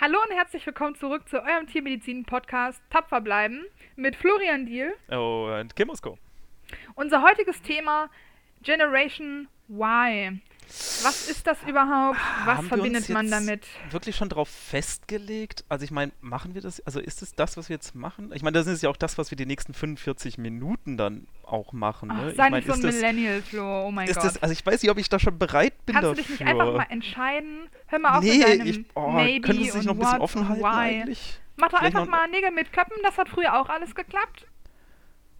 Hallo und herzlich willkommen zurück zu eurem Tiermedizin-Podcast Tapfer bleiben mit Florian Diel. Oh, und Kim Musko. Unser heutiges Thema Generation Y. Was ist das überhaupt? Was Haben verbindet man damit? Wirklich schon drauf festgelegt? Also ich meine, machen wir das? Also ist es das, was wir jetzt machen? Ich meine, das ist ja auch das, was wir die nächsten 45 Minuten dann auch machen. Ach, Ne? sei ich mein, nicht so ein Millennial, Flo. Oh mein Gott. das, also ich weiß nicht, ob ich da schon bereit bin Kannst du dafür. dich nicht einfach mal entscheiden? Hör mal auf nee, mit deinem ich, oh, Maybe können und nicht noch ein bisschen offen halten eigentlich? Mach doch Vielleicht einfach mal Nägel mit Köppen. Das hat früher auch alles geklappt.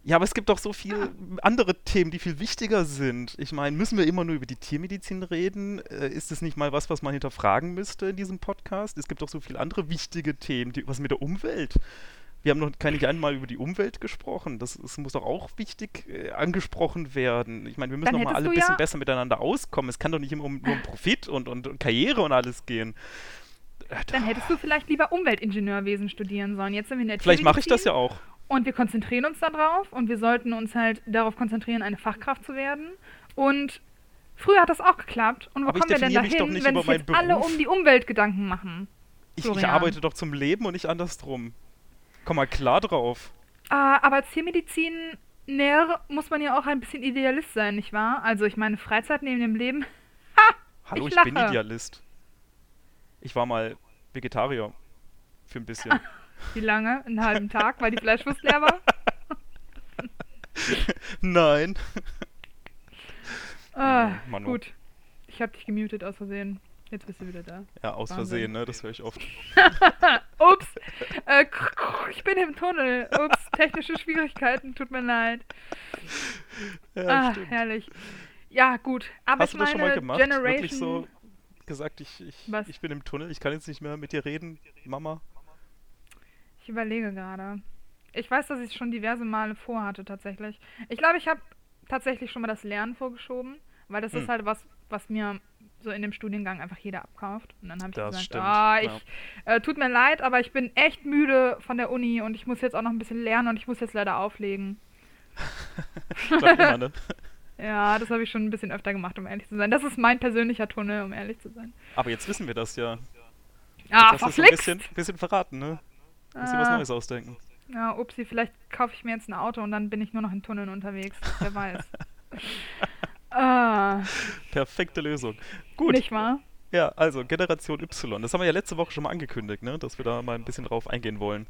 Ja, aber es gibt doch so viele andere Themen, die viel wichtiger sind. Ich meine, müssen wir immer nur über die Tiermedizin reden? Äh, ist es nicht mal was, was man hinterfragen müsste in diesem Podcast? Es gibt doch so viele andere wichtige Themen. Die, was mit der Umwelt? Wir haben noch keine einmal über die Umwelt gesprochen. Das, das muss doch auch wichtig äh, angesprochen werden. Ich meine, wir müssen Dann doch mal alle ein bisschen ja- besser miteinander auskommen. Es kann doch nicht immer um, nur um Profit und, und, und Karriere und alles gehen. Äh, Dann hättest du vielleicht lieber Umweltingenieurwesen studieren sollen. Jetzt sind wir in der Vielleicht mache ich das ja auch. Und wir konzentrieren uns darauf und wir sollten uns halt darauf konzentrieren, eine Fachkraft zu werden. Und früher hat das auch geklappt. Und wo Aber kommen wir denn dahin, wenn sich jetzt meinen alle Beruf. um die Umwelt Gedanken machen? Ich, ich arbeite doch zum Leben und nicht andersrum. Komm mal klar drauf. Ah, aber als Tiermediziner muss man ja auch ein bisschen Idealist sein, nicht wahr? Also ich meine, Freizeit neben dem Leben. Ha! Hallo, Ich ich, bin. Idealist. Ich war mal Vegetarier. Für ein bisschen. Wie lange? Einen halben Tag, weil die Fleischwurst leer war? Nein. Ah, Manu. gut. Ich habe dich gemutet aus Versehen. Jetzt bist du wieder da. Ja, aus Wahnsinn. Versehen, ne? Das höre ich oft. Ups, äh, ich bin im Tunnel. Ups, technische Schwierigkeiten, tut mir leid. Ja, ah, herrlich. Ja, gut. Aber Hast ich du das schon mal gemacht? Generation. Wirklich so gesagt, ich, ich, Was? ich bin im Tunnel, ich kann jetzt nicht mehr mit dir reden, Mama. Ich überlege gerade. Ich weiß, dass ich es schon diverse Male vorhatte, tatsächlich. Ich glaube, ich habe tatsächlich schon mal das Lernen vorgeschoben, weil das Hm. ist halt was, was mir so in dem Studiengang einfach jeder abkauft. Und dann habe ich Das gesagt, stimmt, ah, ich, ja. äh, tut mir leid, aber ich bin echt müde von der Uni und ich muss jetzt auch noch ein bisschen lernen und ich muss jetzt leider auflegen. Ne? Ja, das habe ich schon ein bisschen öfter gemacht, um ehrlich zu sein. Das ist mein persönlicher Tunnel, um ehrlich zu sein. Aber jetzt wissen wir das ja. Ah, das ist so ein bisschen, bisschen verraten, ne? Muss dir was Ah. Neues ausdenken. Ja, upsi, vielleicht kaufe ich mir jetzt ein Auto und dann bin ich nur noch in Tunneln unterwegs. Wer weiß. ah, Perfekte Lösung. Gut. nicht wahr? Ja, also Generation Y. Das haben wir ja letzte Woche schon mal angekündigt, ne? Dass wir da mal ein bisschen drauf eingehen wollen.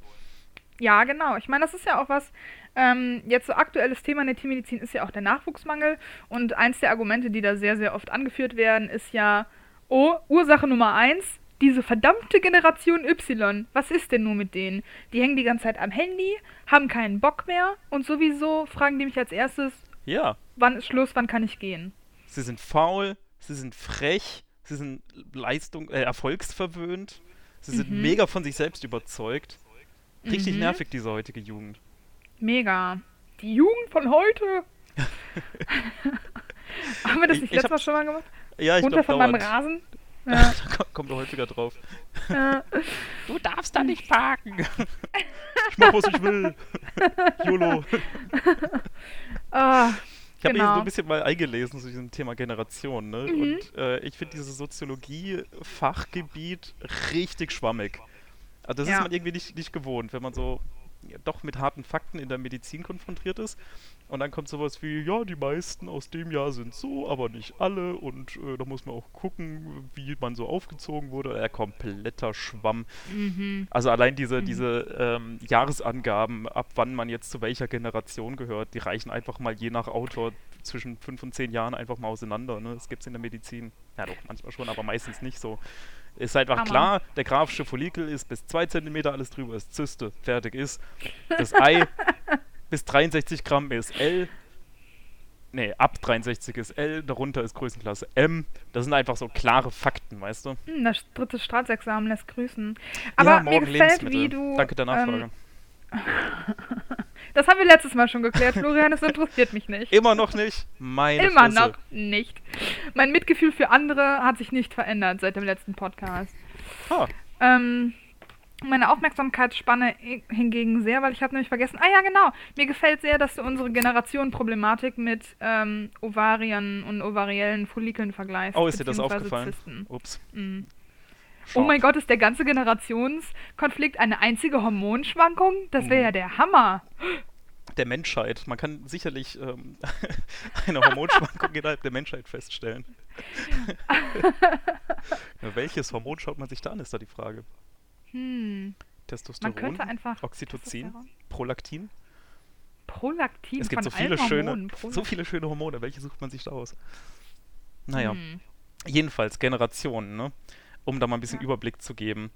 Ja, genau. Ich meine, das ist ja auch was, ähm, jetzt so aktuelles Thema in der Tiermedizin ist ja auch der Nachwuchsmangel. Und eins der Argumente, die da sehr, sehr oft angeführt werden, ist ja, oh, Ursache Nummer eins, diese verdammte Generation Y. Was ist denn nur mit denen? Die hängen die ganze Zeit am Handy, haben keinen Bock mehr und sowieso fragen die mich als erstes, Ja, wann ist Schluss, wann kann ich gehen? sie sind faul, sie sind frech, sie sind Leistung, äh, erfolgsverwöhnt, sie sind Mhm. mega von sich selbst überzeugt. Richtig Mhm. nervig, diese heutige Jugend. Mega. Die Jugend von heute. Haben wir das Ich- nicht ich letztes Mal schon mal gemacht? Ja, ich Runter glaube von meinem dauernd. Rasen? Ja, Da ko- kommt er häufiger drauf. ja. Du darfst da nicht parken. ich mach, was ich will. YOLO. Ah, Ich habe mich Genau. so ein bisschen mal eingelesen zu diesem Thema Generation, ne? Mhm. Und äh, ich finde dieses Soziologie-Fachgebiet richtig schwammig. Also das Ja. ist man irgendwie nicht, nicht gewohnt, wenn man so ja, doch mit harten Fakten in der Medizin konfrontiert ist. Und dann kommt sowas wie, ja, die meisten aus dem Jahr sind so, aber nicht alle. Und äh, da muss man auch gucken, wie man so aufgezogen wurde. Äh, kompletter Schwamm. mhm. Also allein diese, Mhm. diese ähm, Jahresangaben, ab wann man jetzt zu welcher Generation gehört, die reichen einfach mal je nach Autor zwischen fünf und zehn Jahren einfach mal auseinander. Ne? Das gibt es in der Medizin. Ja doch, manchmal schon, aber meistens nicht so. Ist einfach Hammer. klar, der grafische Follikel ist bis 2 cm, alles drüber ist Zyste, fertig ist. Das Ei bis 63 Gramm ist L. Nee, ab 63 ist L, darunter ist Größenklasse M. Das sind einfach so klare Fakten, weißt du? Hm, Das dritte Staatsexamen lässt grüßen. Aber ja, mir gefällt, wie du. Danke der Nachfrage. Ähm, das haben wir letztes Mal schon geklärt, Florian. Das interessiert mich nicht. Immer noch nicht? Meine Immer Fresse. noch nicht. Mein Mitgefühl für andere hat sich nicht verändert seit dem letzten Podcast. Ha, Ähm, meine Aufmerksamkeitsspanne hingegen sehr, weil ich habe nämlich vergessen. Ah ja, genau. Mir gefällt sehr, dass du unsere Generationenproblematik mit ähm, Ovarien und ovariellen Follikeln vergleichst. Oh, ist dir das aufgefallen? Zysten. Ups. Mhm. Oh mein Gott, ist der ganze Generationskonflikt eine einzige Hormonschwankung? Das wäre ja der Hammer. Der Menschheit. Man kann sicherlich ähm, eine Hormonschwankung innerhalb der Menschheit feststellen. welches Hormon schaut man sich da an, ist da die Frage. Hm. Testosteron, Man könnte einfach. Oxytocin, Testosteron. Prolaktin. Prolaktin Es gibt so viele schöne, Hormonen. so viele schöne Hormone. Welche sucht man sich da aus? Naja, Hm. jedenfalls Generationen, ne? Um da mal ein bisschen Ja. Überblick zu geben.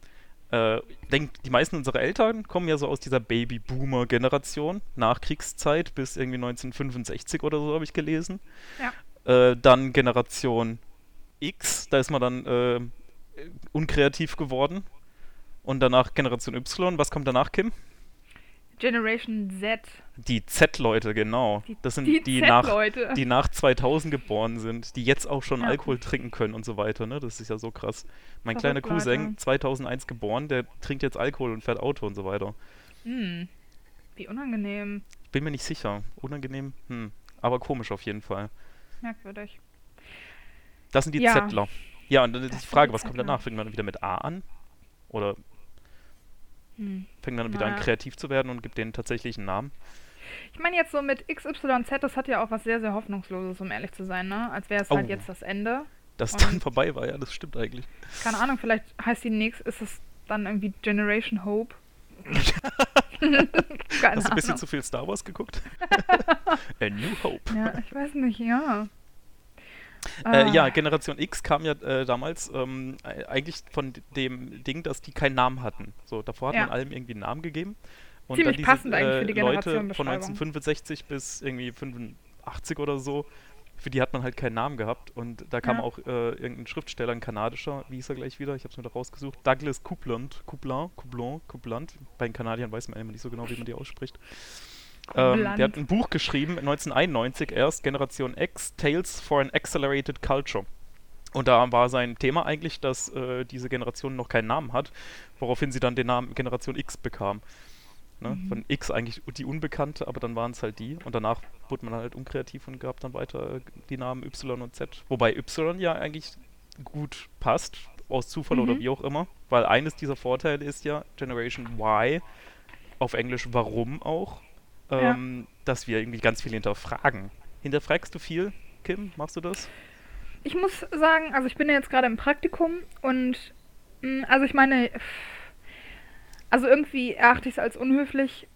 Äh, ich denke, die meisten unserer Eltern kommen ja so aus dieser Baby-Boomer-Generation, Nachkriegszeit bis irgendwie 1965 oder so, habe ich gelesen. Ja. Äh, dann Generation X, da ist man dann äh, unkreativ geworden. Und danach Generation Y. Was kommt danach, Kim? Generation Z. Die Z-Leute, genau. Die- das sind die die, nach, die nach 2000 geboren sind, die jetzt auch schon Ja. Alkohol trinken können und so weiter. Ne? Das ist ja so krass. Mein kleiner Cousin, Leute. 2001 geboren, der trinkt jetzt Alkohol und fährt Auto und so weiter. Hm. Wie unangenehm. Ich bin mir nicht sicher. Unangenehm? Hm. Aber komisch auf jeden Fall. Merkwürdig. Das sind die Ja. Zettler. Ja, und dann ist die Frage, was kommt danach? Fängt man wieder mit A an? Oder Hm. fängt man wieder an, Naja. kreativ zu werden und gibt denen tatsächlich einen Namen? Ich meine jetzt so mit XYZ, das hat ja auch was sehr, sehr Hoffnungsloses, um ehrlich zu sein, ne? Als wäre es halt Oh. jetzt das Ende. Dass dann vorbei war, ja, das stimmt eigentlich. Keine Ahnung, vielleicht heißt die nächste, ist es dann irgendwie Generation Hope. Keine Hast du ein bisschen Ahnung. zu viel Star Wars geguckt? A New Hope. Ja, ich weiß nicht, ja. Äh, ja, Ah, Generation X kam ja äh, damals ähm, eigentlich von dem Ding, dass die keinen Namen hatten. So, davor hat Ja. man allem irgendwie einen Namen gegeben. Und Ziemlich dann diese passend eigentlich für die äh, Leute von Generationenbeschreibung. 1965 bis irgendwie 85 oder so, für die hat man halt keinen Namen gehabt. Und da kam Ja. auch äh, irgendein Schriftsteller, ein kanadischer, wie hieß er gleich wieder? Ich habe es mir da rausgesucht. Douglas Coupland, Coupland, Coupland, Coupland. Bei den Kanadiern weiß man immer nicht so genau, wie man die ausspricht. Ähm, der hat ein Buch geschrieben, 1991 erst, Generation X, Tales for an Accelerated Culture. Und da war sein Thema eigentlich, dass äh, diese Generation noch keinen Namen hat, woraufhin sie dann den Namen Generation X bekam. Ne? Mhm. Von X eigentlich die Unbekannte, aber dann waren es halt die. Und danach wurde man halt unkreativ und gab dann weiter äh, die Namen Y und Z. Wobei Y ja eigentlich gut passt, aus Zufall oder Mhm. wie auch immer. Weil eines dieser Vorteile ist ja Generation Y, auf Englisch warum auch, Ja. ähm, dass wir irgendwie ganz viel hinterfragen. Hinterfragst du viel, Kim? Machst du das? Ich muss sagen, also ich bin ja jetzt gerade im Praktikum und mh, also ich meine, also irgendwie erachte ich es als unhöflich.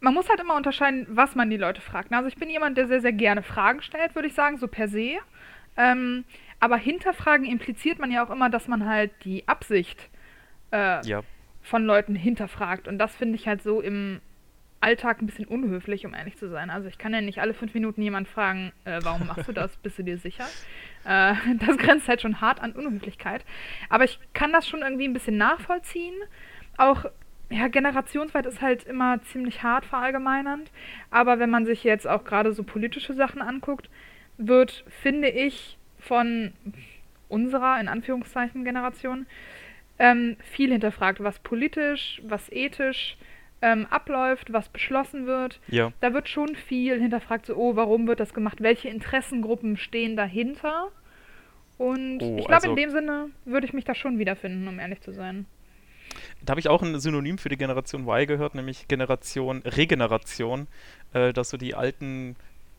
Man muss halt immer unterscheiden, was man die Leute fragt. Also ich bin jemand, der sehr, sehr gerne Fragen stellt, würde ich sagen, so per se. Ähm, aber hinterfragen impliziert man ja auch immer, dass man halt die Absicht äh, Ja. von Leuten hinterfragt. Und das finde ich halt so im Alltag ein bisschen unhöflich, um ehrlich zu sein. Also ich kann ja nicht alle fünf Minuten jemand fragen, äh, warum machst du das? Bist du dir sicher? Äh, das grenzt halt schon hart an Unhöflichkeit. Aber ich kann das schon irgendwie ein bisschen nachvollziehen. Auch, ja, generationsweit ist halt immer ziemlich hart verallgemeinernd. Aber wenn man sich jetzt auch gerade so politische Sachen anguckt, wird, finde ich, von unserer, in Anführungszeichen, Generation ähm, viel hinterfragt, was politisch, was ethisch ähm, abläuft, was beschlossen wird. Ja. Da wird schon viel hinterfragt, so, oh, warum wird das gemacht? Welche Interessengruppen stehen dahinter? Und Oh, ich glaube, also- in dem Sinne würde ich mich da schon wiederfinden, um ehrlich zu sein. Da habe ich auch ein Synonym für die Generation Y gehört, nämlich Generation Regeneration, äh, dass so die alten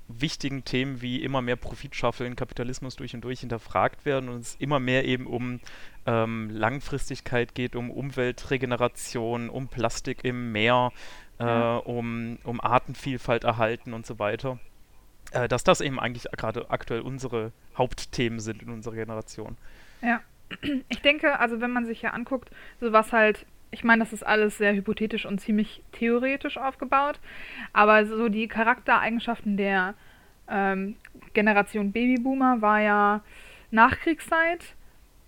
wichtigen Themen wie immer mehr Profit schaffeln, Kapitalismus durch und durch hinterfragt werden und es immer mehr eben um ähm, Langfristigkeit geht, um Umweltregeneration, um Plastik im Meer, äh, Ja. um, um Artenvielfalt erhalten und so weiter. Äh, dass das eben eigentlich gerade aktuell unsere Hauptthemen sind in unserer Generation. Ja. Ich denke, also wenn man sich ja anguckt, so was halt, ich meine, das ist alles sehr hypothetisch und ziemlich theoretisch aufgebaut, aber so die Charaktereigenschaften der ähm, Generation Babyboomer war ja Nachkriegszeit.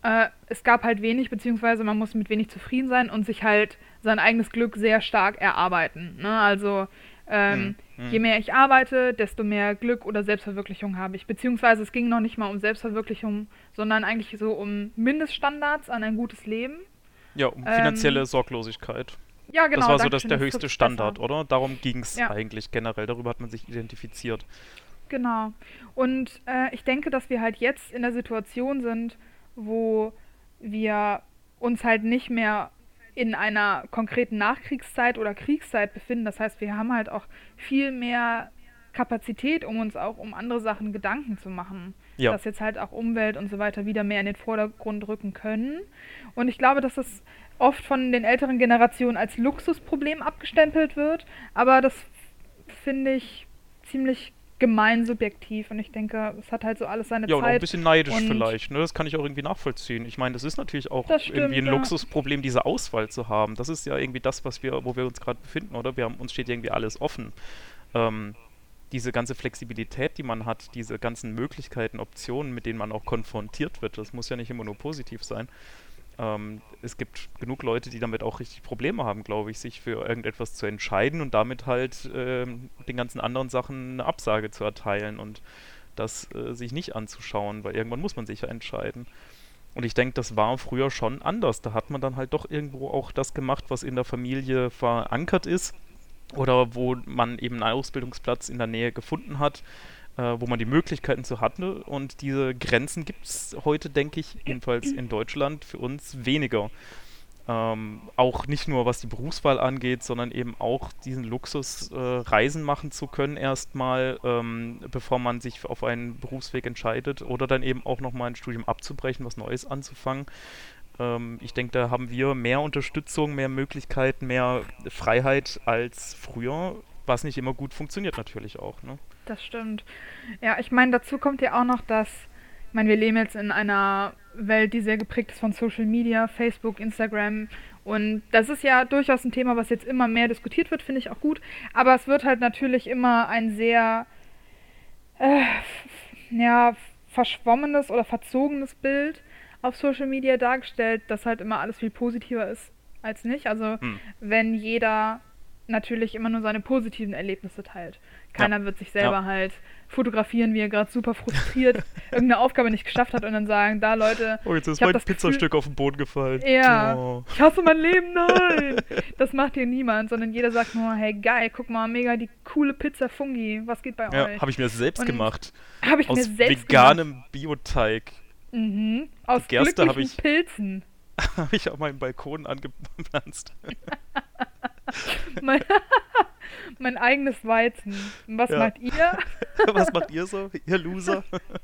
Äh, es gab halt wenig, beziehungsweise man musste mit wenig zufrieden sein und sich halt sein eigenes Glück sehr stark erarbeiten. Ne? Also ähm, Hm, hm. je mehr ich arbeite, desto mehr Glück oder Selbstverwirklichung habe ich. Beziehungsweise es ging noch nicht mal um Selbstverwirklichung, sondern eigentlich so um Mindeststandards an ein gutes Leben. Ja, um Ähm, finanzielle Sorglosigkeit. Ja, genau. das war so das, der höchste Standard, besser. oder? Darum ging es Ja. eigentlich generell. Darüber hat man sich identifiziert. Genau. Und äh, ich denke, dass wir halt jetzt in der Situation sind, wo wir uns halt nicht mehr in einer konkreten Nachkriegszeit oder Kriegszeit befinden. Das heißt, wir haben halt auch viel mehr Kapazität, um uns auch um andere Sachen Gedanken zu machen. Ja. Dass jetzt halt auch Umwelt und so weiter wieder mehr in den Vordergrund rücken können. Und ich glaube, dass das oft von den älteren Generationen als Luxusproblem abgestempelt wird. Aber das finde ich ziemlich gemein subjektiv und ich denke, es hat halt so alles seine Ja, Zeit. ein bisschen neidisch vielleicht, ne? Das kann ich auch irgendwie nachvollziehen. Ich meine, das ist natürlich auch stimmt, irgendwie ein ja. Luxusproblem, diese Auswahl zu haben. Das ist ja irgendwie das, was wir, wo wir uns gerade befinden, oder? Wir haben, uns steht irgendwie alles offen. Ähm, diese ganze Flexibilität, die man hat, diese ganzen Möglichkeiten, Optionen, mit denen man auch konfrontiert wird, das muss ja nicht immer nur positiv sein. Ähm, es gibt genug Leute, die damit auch richtig Probleme haben, glaube ich, sich für irgendetwas zu entscheiden und damit halt ähm, den ganzen anderen Sachen eine Absage zu erteilen und das äh, sich nicht anzuschauen, weil irgendwann muss man sich ja entscheiden. Und ich denke, das war früher schon anders. Da hat man dann halt doch irgendwo auch das gemacht, was in der Familie verankert ist oder wo man eben einen Ausbildungsplatz in der Nähe gefunden hat, äh, wo man die Möglichkeiten zu hatte. Und diese Grenzen gibt es heute, denke ich, jedenfalls in Deutschland für uns weniger. Ähm, auch nicht nur was die Berufswahl angeht, sondern eben auch diesen Luxus, äh, Reisen machen zu können erstmal, ähm, bevor man sich auf einen Berufsweg entscheidet oder dann eben auch nochmal ein Studium abzubrechen, was Neues anzufangen. Ähm, ich denke, da haben wir mehr Unterstützung, mehr Möglichkeiten, mehr Freiheit als früher, was nicht immer gut funktioniert natürlich auch. Ne? Das stimmt. Ja, ich meine, dazu kommt ja auch noch, dass, ich meine, wir leben jetzt in einer Welt, die sehr geprägt ist von Social Media, Facebook, Instagram. Und das ist ja durchaus ein Thema, was jetzt immer mehr diskutiert wird, finde ich auch gut. Aber es wird halt natürlich immer ein sehr, äh, ja, verschwommenes oder verzogenes Bild auf Social Media dargestellt, das halt immer alles viel positiver ist als nicht. Also Hm. wenn jeder natürlich immer nur seine positiven Erlebnisse teilt. Keiner wird sich selber Ja. halt fotografieren, wie er gerade super frustriert irgendeine Aufgabe nicht geschafft hat und dann sagen, da Leute, Oh, jetzt ist mein das Gefühl- Pizzastück auf den Boden gefallen. ja, Oh. ich hasse mein Leben, nein! Das macht hier niemand, sondern jeder sagt nur, hey geil, guck mal, mega die coole Pizza Fungi, was geht bei Ja, euch? habe ich mir selbst Und gemacht. Habe ich Aus mir selbst veganem Bioteig. Mhm. Aus Gerste hab glücklichen ich- Pilzen. habe ich auf meinem Balkon angepflanzt. Mein, mein eigenes Weizen. Und was Ja. macht ihr? Was macht ihr so, ihr Loser?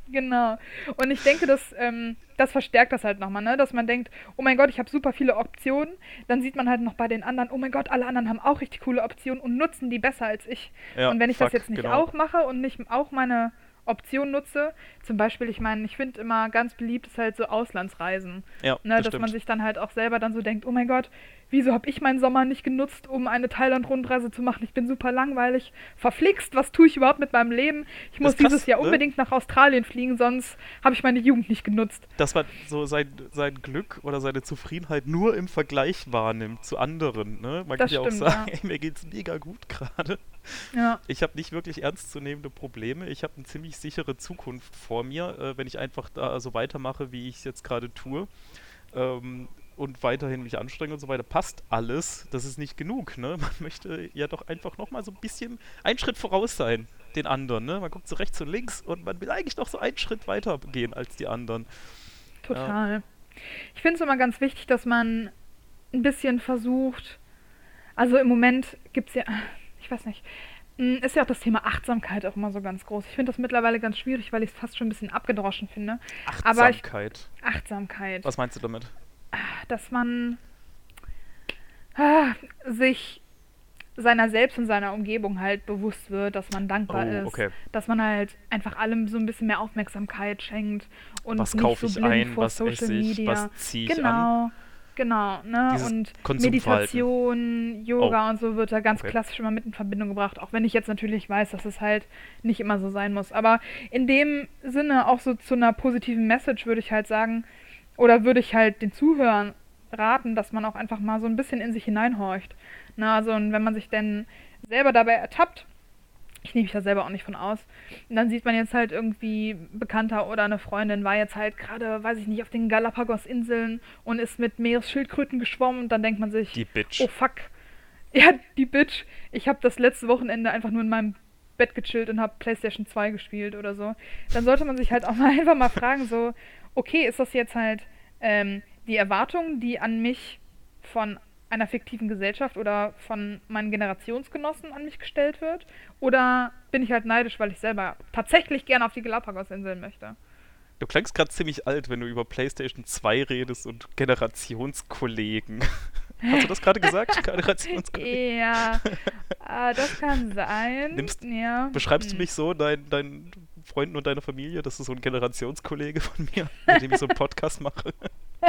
Genau. Und ich denke, das, ähm, das verstärkt das halt nochmal, ne? Dass man denkt, oh mein Gott, ich habe super viele Optionen. Dann sieht man halt noch bei den anderen, oh mein Gott, alle anderen haben auch richtig coole Optionen und nutzen die besser als ich. Ja, und wenn ich fuck, das jetzt nicht genau. auch mache und nicht auch meine Option nutze, zum Beispiel, ich meine, ich finde immer ganz beliebt ist halt so Auslandsreisen. Ja, Ne, das dass man stimmt. sich dann halt auch selber dann so denkt, oh mein Gott, wieso habe ich meinen Sommer nicht genutzt, um eine Thailand-Rundreise zu machen? Ich bin super langweilig, verflixt, was tue ich überhaupt mit meinem Leben? Ich muss krass, dieses Jahr ne? unbedingt nach Australien fliegen, sonst habe ich meine Jugend nicht genutzt. Dass man so sein, sein Glück oder seine Zufriedenheit nur im Vergleich wahrnimmt zu anderen. Ne? Man Das kann ja auch sagen, ja. ey, mir geht's mega gut gerade. Ja, Ich habe nicht wirklich ernstzunehmende Probleme. Ich habe eine ziemlich sichere Zukunft vor mir, äh, wenn ich einfach da so weitermache, wie ich es jetzt gerade tue. Ähm, und weiterhin mich anstrenge und so weiter, passt alles. Das ist nicht genug, ne? Man möchte ja doch einfach nochmal so ein bisschen einen Schritt voraus sein, den anderen, ne? Man guckt so rechts und links und man will eigentlich noch so einen Schritt weiter gehen als die anderen. total. Ich finde es immer ganz wichtig, dass man ein bisschen versucht, also im Moment gibt es ja, ich weiß nicht, ist ja auch das Thema Achtsamkeit auch immer so ganz groß. Ich finde das mittlerweile ganz schwierig, weil ich es fast schon ein bisschen abgedroschen finde. Aber ich- Achtsamkeit. Achtsamkeit. Was meinst du damit? dass man ah, sich seiner selbst und seiner Umgebung halt bewusst wird, dass man dankbar Oh, ist, okay. dass man halt einfach allem so ein bisschen mehr Aufmerksamkeit schenkt und Was nicht kaufe so ich ein, vor was Social esse ich, Media. was ziehe ich an? genau, genau, ne? Dieses und. Meditation, Yoga Oh. und so wird da ganz Okay. klassisch immer mit in Verbindung gebracht, auch wenn ich jetzt natürlich weiß, dass es halt nicht immer so sein muss. Aber in dem Sinne auch so zu einer positiven Message würde ich halt sagen, oder würde ich halt den Zuhörern raten, dass man auch einfach mal so ein bisschen in sich hineinhorcht. Na, also und wenn man sich denn selber dabei ertappt, ich nehme mich da selber auch nicht von aus, und dann sieht man jetzt halt irgendwie Bekannter oder eine Freundin war jetzt halt gerade, weiß ich nicht, auf den Galapagos-Inseln und ist mit Meeresschildkröten geschwommen und dann denkt man sich, Die Bitch. oh fuck, ja, die Bitch, ich habe das letzte Wochenende einfach nur in meinem Bett gechillt und habe PlayStation 2 gespielt oder so. Dann sollte man sich halt auch mal einfach mal fragen, so, okay, ist das jetzt halt ähm, die Erwartungen, die an mich von einer fiktiven Gesellschaft oder von meinen Generationsgenossen an mich gestellt wird? Oder bin ich halt neidisch, weil ich selber tatsächlich gerne auf die Galapagos-Inseln möchte? Du klangst gerade ziemlich alt, wenn du über PlayStation 2 redest und Generationskollegen. Hast du das gerade gesagt? Generationskollegen? Ja, äh, das kann sein. Nimmst, ja. Beschreibst hm. du mich so, dein, dein Freunden und deiner Familie? Das ist so ein Generationskollege von mir, mit dem ich so einen Podcast mache.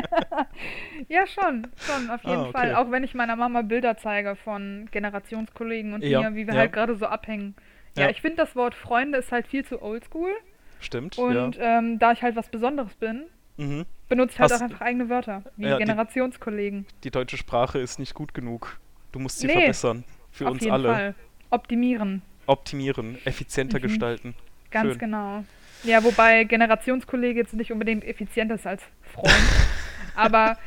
ja, schon, schon, auf jeden ah, okay. Fall. Auch wenn ich meiner Mama Bilder zeige von Generationskollegen und ja, mir, wie wir ja. halt gerade so abhängen. Ja, ja. ich finde das Wort Freunde ist halt viel zu oldschool. Stimmt. Und ähm, da ich halt was Besonderes bin, mhm. benutze ich halt Hast, auch einfach eigene Wörter, wie Generationskollegen. Die, die, deutsche Sprache ist nicht gut genug. Du musst sie nee, verbessern. Für auf uns jeden alle. Fall. Optimieren. Optimieren, effizienter mhm. gestalten. Ganz Schön. genau. Ja, wobei Generationskollege jetzt nicht unbedingt effizient ist als Freund. Aber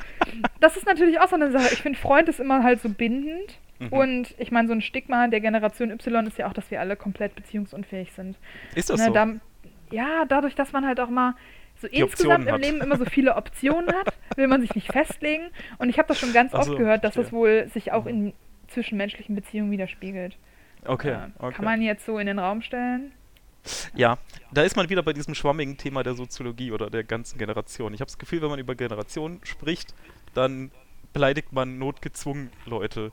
das ist natürlich auch so eine Sache. Ich finde, Freund ist immer halt so bindend. Mhm. Und ich meine, so ein Stigma der Generation Y ist ja auch, dass wir alle komplett beziehungsunfähig sind. Ist das ne, so? Da, ja, dadurch, dass man halt auch mal so Die insgesamt im Leben immer so viele Optionen hat, will man sich nicht festlegen. Und ich habe das schon ganz also, oft gehört, dass das wohl sich auch in zwischenmenschlichen Beziehungen widerspiegelt. Okay, äh, okay. Kann man jetzt so in den Raum stellen. Ja, da ist man wieder bei diesem schwammigen Thema der Soziologie oder der ganzen Generation. Ich habe das Gefühl, wenn man über Generationen spricht, dann beleidigt man notgezwungen Leute.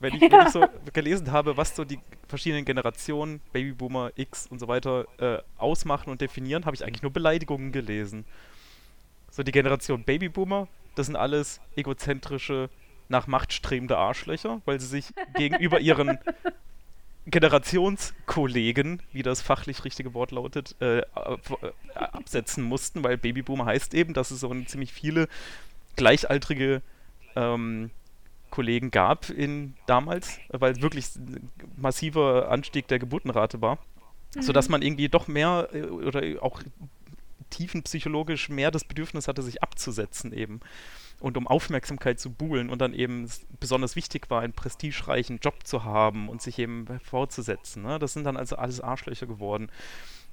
Wenn ich, ja. wenn ich so gelesen habe, was so die verschiedenen Generationen, Babyboomer, X und so weiter, äh, ausmachen und definieren, habe ich eigentlich nur Beleidigungen gelesen. So die Generation Babyboomer, das sind alles egozentrische, nach Macht strebende Arschlöcher, weil sie sich gegenüber ihren Generationskollegen, wie das fachlich richtige Wort lautet, äh, äh, absetzen mussten, weil Babyboomer heißt eben, dass es so ziemlich viele gleichaltrige ähm, Kollegen gab in damals, weil es wirklich ein massiver Anstieg der Geburtenrate war, mhm. sodass man irgendwie doch mehr äh, oder auch tiefenpsychologisch mehr das Bedürfnis hatte, sich abzusetzen eben und um Aufmerksamkeit zu buhlen und dann eben besonders wichtig war, einen prestigereichen Job zu haben und sich eben hervorzusetzen. Ne? Das sind dann also alles Arschlöcher geworden.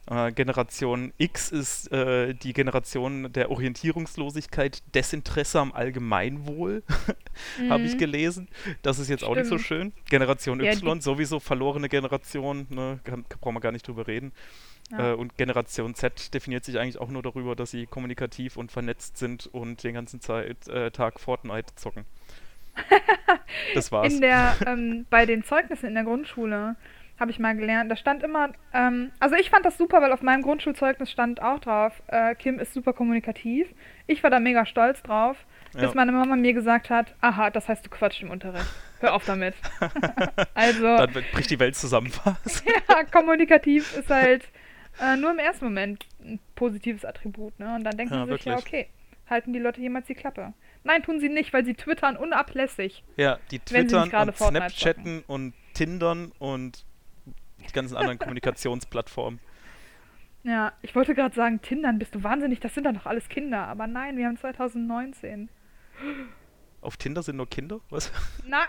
Äh, Generation X ist äh, die Generation der Orientierungslosigkeit, Desinteresse am Allgemeinwohl, mhm. habe ich gelesen. Das ist jetzt Stimmt. auch nicht so schön. Generation ja, Y, sowieso verlorene Generation, ne? brauchen wir gar nicht drüber reden. Ja. Äh, und Generation Z definiert sich eigentlich auch nur darüber, dass sie kommunikativ und vernetzt sind und den ganzen Zeit, äh, Tag Fortnite zocken. das war's. In der, ähm, bei den Zeugnissen in der Grundschule habe ich mal gelernt, da stand immer, ähm, also ich fand das super, weil auf meinem Grundschulzeugnis stand auch drauf, äh, Kim ist super kommunikativ. Ich war da mega stolz drauf, ja. bis meine Mama mir gesagt hat, aha, das heißt, du quatscht im Unterricht. Hör auf damit. also. Dann bricht die Welt zusammen fast. ja, kommunikativ ist halt äh, nur im ersten Moment ein positives Attribut, ne? Und dann denken ja, sie sich, ja, okay, halten die Leute jemals die Klappe. Nein, tun sie nicht, weil sie twittern unablässig. Ja, die twittern und Snapchatten und Tindern und die ganzen anderen Kommunikationsplattformen. Ja, ich wollte gerade sagen, Tindern, bist du wahnsinnig, das sind doch noch alles Kinder. Aber nein, wir haben 2019. Auf Tinder sind nur Kinder? Was? Nein,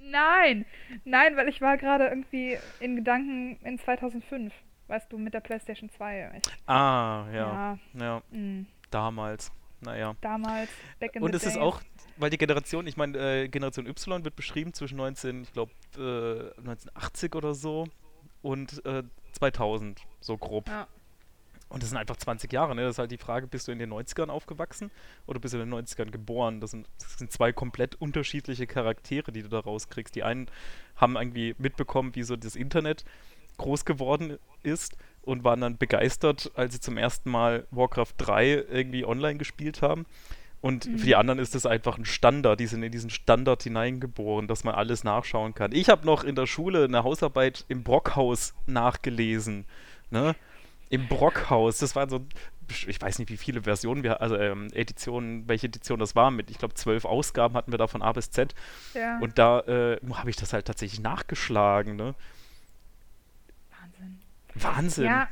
nein, nein, weil ich war gerade irgendwie in Gedanken in 2005 weißt du, mit der PlayStation 2. Ich, ah, ja. Ja. ja. Mhm. Damals. Naja. Damals, back in Und es days. ist auch, weil die Generation, ich meine, äh, Generation Y wird beschrieben zwischen 19, ich glaube, äh, 1980 oder so und äh, 2000, so grob. Ja. Und das sind einfach 20 Jahre, ne? Das ist halt die Frage, bist du in den 90ern aufgewachsen oder bist du in den 90ern geboren? Das sind, das sind zwei komplett unterschiedliche Charaktere, die du da rauskriegst. Die einen haben irgendwie mitbekommen, wie so das Internet groß geworden ist und waren dann begeistert, als sie zum ersten Mal Warcraft 3 irgendwie online gespielt haben. Und mhm. für die anderen ist das einfach ein Standard. Die sind in diesen Standard hineingeboren, dass man alles nachschauen kann. Ich habe noch in der Schule eine Hausarbeit im Brockhaus nachgelesen. Ne? Im Brockhaus. Das war so, ich weiß nicht, wie viele Versionen wir, also ähm, Editionen, welche Edition das war. Mit, ich glaube, zwölf Ausgaben hatten wir da von A bis Z. Ja. Und da äh, habe ich das halt tatsächlich nachgeschlagen. Ne? Wahnsinn. Ja,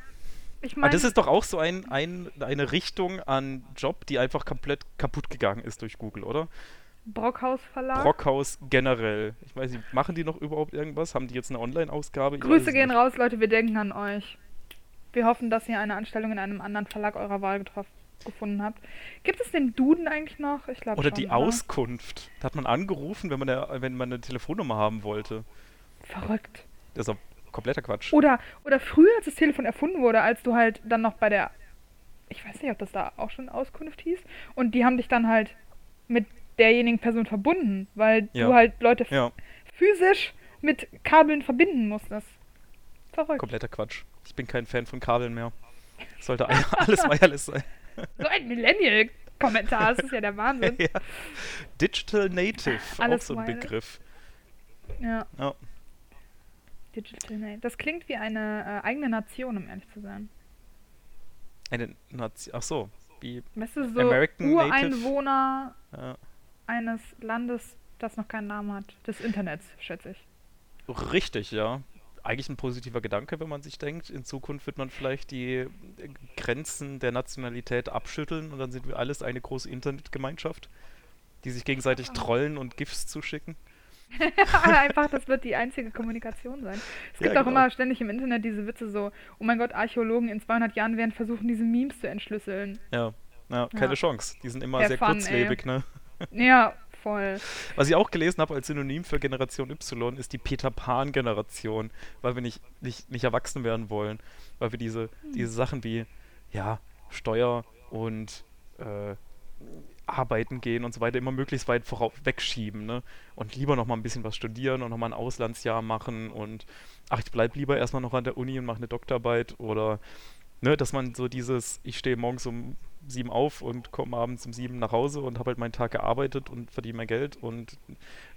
ich meine. das ist doch auch so ein, ein, eine Richtung an Job, die einfach komplett kaputt gegangen ist durch Google, oder? Brockhaus Verlag? Brockhaus generell. Ich weiß nicht, machen die noch überhaupt irgendwas? Haben die jetzt eine Online-Ausgabe? Grüße gehen nicht. raus, Leute, wir denken an euch. Wir hoffen, dass ihr eine Anstellung in einem anderen Verlag eurer Wahl getroffen gefunden habt. Gibt es den Duden eigentlich noch? Ich glaube Oder schon, die oder? Auskunft. Da hat man angerufen, wenn man, eine, wenn man eine Telefonnummer haben wollte. Verrückt. Das ist auch kompletter Quatsch. Oder, oder früher, als das Telefon erfunden wurde, als du halt dann noch bei der, ich weiß nicht, ob das da auch schon Auskunft hieß, und die haben dich dann halt mit derjenigen Person verbunden, weil Ja. du halt Leute Ja, physisch mit Kabeln verbinden musstest. Verrückt. kompletter Quatsch. Ich bin kein Fan von Kabeln mehr. Sollte alles wireless sein. So ein Millennial-Kommentar, das ist ja der Wahnsinn. ja. Digital Native, Alles auch so ein wireless. Begriff. Ja, Ja. Digital Name. Das klingt wie eine äh, eigene Nation, um ehrlich zu sein. Eine Nation. Ach so, wie. Weißt du, so American Ureinwohner Ja. eines Landes, das noch keinen Namen hat. Des Internets, schätze ich. Richtig, ja. Eigentlich ein positiver Gedanke, wenn man sich denkt, in Zukunft wird man vielleicht die äh, Grenzen der Nationalität abschütteln und dann sind wir alles eine große Internetgemeinschaft, die sich gegenseitig trollen und GIFs zuschicken. Einfach, das wird die einzige Kommunikation sein. Es Ja, gibt auch genau. immer ständig im Internet diese Witze so, oh mein Gott, Archäologen in 200 Jahren werden versuchen, diese Memes zu entschlüsseln. Ja, ja keine Ja. Chance. Die sind immer Ja, sehr fun, kurzlebig, ne? Ja, voll. Was ich auch gelesen habe als Synonym für Generation Y ist die Peter Pan-Generation, weil wir nicht, nicht, nicht erwachsen werden wollen, weil wir diese, diese Sachen wie ja, Steuer und äh, arbeiten gehen und so weiter immer möglichst weit vorau wegschieben, ne? Und lieber noch mal ein bisschen was studieren und noch mal ein Auslandsjahr machen und ach, ich bleib lieber erstmal noch an der Uni und mache eine Doktorarbeit oder ne, dass man so dieses, ich stehe morgens um sieben auf und komme abends um sieben nach Hause und habe halt meinen Tag gearbeitet und verdiene mein Geld und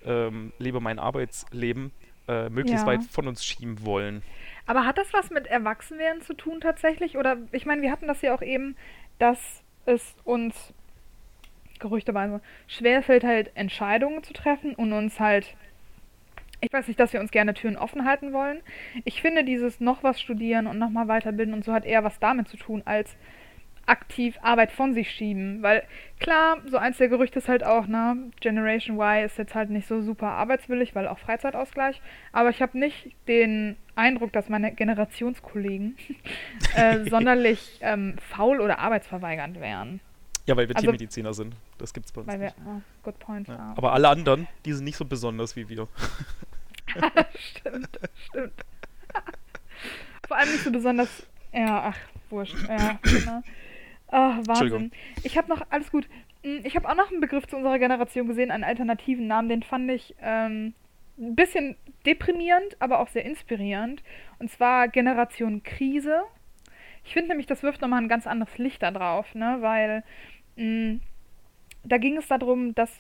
ähm, lebe mein Arbeitsleben äh, möglichst Ja. weit von uns schieben wollen. Aber hat das was mit Erwachsenwerden zu tun tatsächlich? Oder, ich meine, wir hatten das ja auch eben, dass es uns gerüchteweise schwerfällt, halt Entscheidungen zu treffen und uns halt, ich weiß nicht, dass wir uns gerne Türen offen halten wollen. Ich finde, dieses noch was studieren und nochmal weiterbilden und so hat eher was damit zu tun, als aktiv Arbeit von sich schieben. Weil klar, so eins der Gerüchte ist halt auch, ne, Generation Y ist jetzt halt nicht so super arbeitswillig, weil auch Freizeitausgleich. Aber ich habe nicht den Eindruck, dass meine Generationskollegen äh, sonderlich ähm, faul oder arbeitsverweigernd wären. Ja, weil wir Also- Tiermediziner sind. Das gibt's bei uns Weil wir, nicht. oh, good point. Ja. Aber alle anderen, die sind nicht so besonders wie wir. stimmt, stimmt. Vor allem nicht so besonders. Ja, ach, wurscht. Ja, genau. Ach, Entschuldigung. Wahnsinn. Ich habe noch, alles gut. Hm, Ich habe auch noch einen Begriff zu unserer Generation gesehen, einen alternativen Namen, den fand ich ähm, ein bisschen deprimierend, aber auch sehr inspirierend. Und zwar Generation Krise. Ich finde nämlich, das wirft nochmal ein ganz anderes Licht da drauf, ne? Weil da ging es darum, dass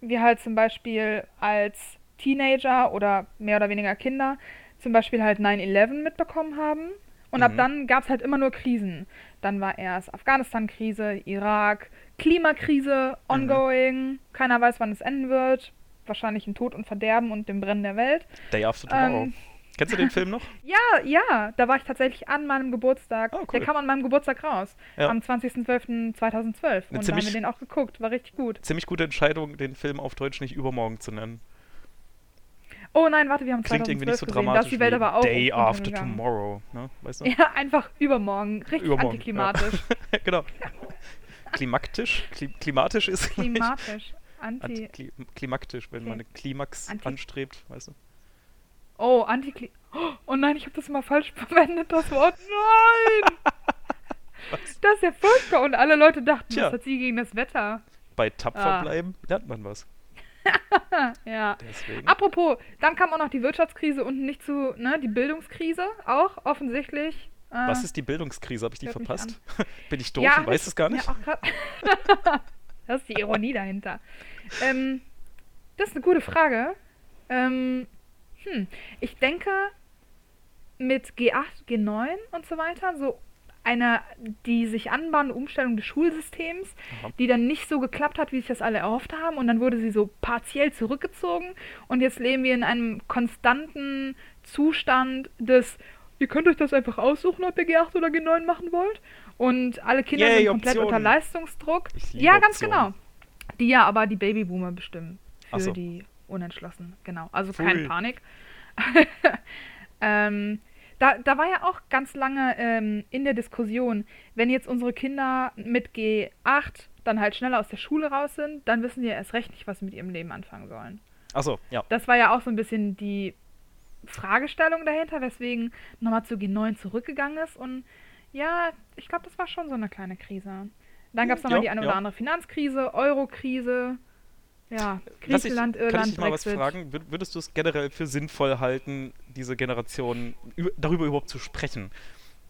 wir halt zum Beispiel als Teenager oder mehr oder weniger Kinder zum Beispiel halt 9-11 mitbekommen haben. Und ab Mhm. dann gab es halt immer nur Krisen. Dann war erst Afghanistan-Krise, Irak, Klimakrise, ongoing. Keiner weiß, wann es enden wird. Wahrscheinlich in Tod und Verderben und dem Brennen der Welt. Day After Tomorrow. Ähm, Kennst du den Film noch? Ja, ja, da war ich tatsächlich an meinem Geburtstag. Oh, cool. Der kam an meinem Geburtstag raus. Ja. Am 20.12.2012. Und da haben wir den auch geguckt. War richtig gut. Ziemlich gute Entscheidung, den Film auf Deutsch nicht übermorgen zu nennen. Oh nein, warte, wir haben Klingt 2012 irgendwie nicht so gesehen. Dramatisch ist die Welt aber auch Day After untergegangen. Tomorrow. Ne? Weißt du? Ja, einfach übermorgen. Richtig Übermorgen, antiklimatisch. Ja. genau. Klimaktisch? Kli klimatisch ist Klimatisch. Anti. Anti Kli klimaktisch, wenn man eine Klimax Anti- anstrebt, weißt du? Oh, Antikli. Oh nein, ich habe das immer falsch verwendet, das Wort. Nein! Das ist ja furchtbar. Und alle Leute dachten, Tja. das hat sie gegen das Wetter. Bei tapfer Ah. bleiben lernt man was. Ja. Deswegen. Apropos, dann kam auch noch die Wirtschaftskrise und nicht zu, ne, die Bildungskrise auch offensichtlich. Äh, Was ist die Bildungskrise? Habe ich die verpasst? Bin ich doof Ja, und weiß es gar nicht? Ja, das ist die Ironie dahinter. Ähm, das ist eine gute Frage. Ähm, hm, ich denke, mit G8, G9 und so weiter, so eine, die sich anbahnende Umstellung des Schulsystems, Aha. die dann nicht so geklappt hat, wie sich das alle erhofft haben. Und dann wurde sie so partiell zurückgezogen. Und jetzt leben wir in einem konstanten Zustand des, ihr könnt euch das einfach aussuchen, ob ihr G8 oder G9 machen wollt. Und alle Kinder Yay, sind komplett Optionen. unter Leistungsdruck. Ja, ganz Optionen. genau. Die ja aber die Babyboomer bestimmen. Für so. die Unentschlossenen. Genau. Also Pfui. keine Panik. ähm, Da, da war ja auch ganz lange ähm, in der Diskussion, wenn jetzt unsere Kinder mit G8 dann halt schneller aus der Schule raus sind, dann wissen die ja erst recht nicht, was sie mit ihrem Leben anfangen sollen. Achso, ja. Das war ja auch so ein bisschen die Fragestellung dahinter, weswegen nochmal zu G9 zurückgegangen ist. Und ja, ich glaube, das war schon so eine kleine Krise. Dann gab es nochmal Ja, die eine ja. oder andere Finanzkrise, Eurokrise, ja, Was ich, Griechenland, kann Irland, ich dich mal was Brexit. fragen? Wür- Würdest du es generell für sinnvoll halten, diese Generation über, darüber überhaupt zu sprechen?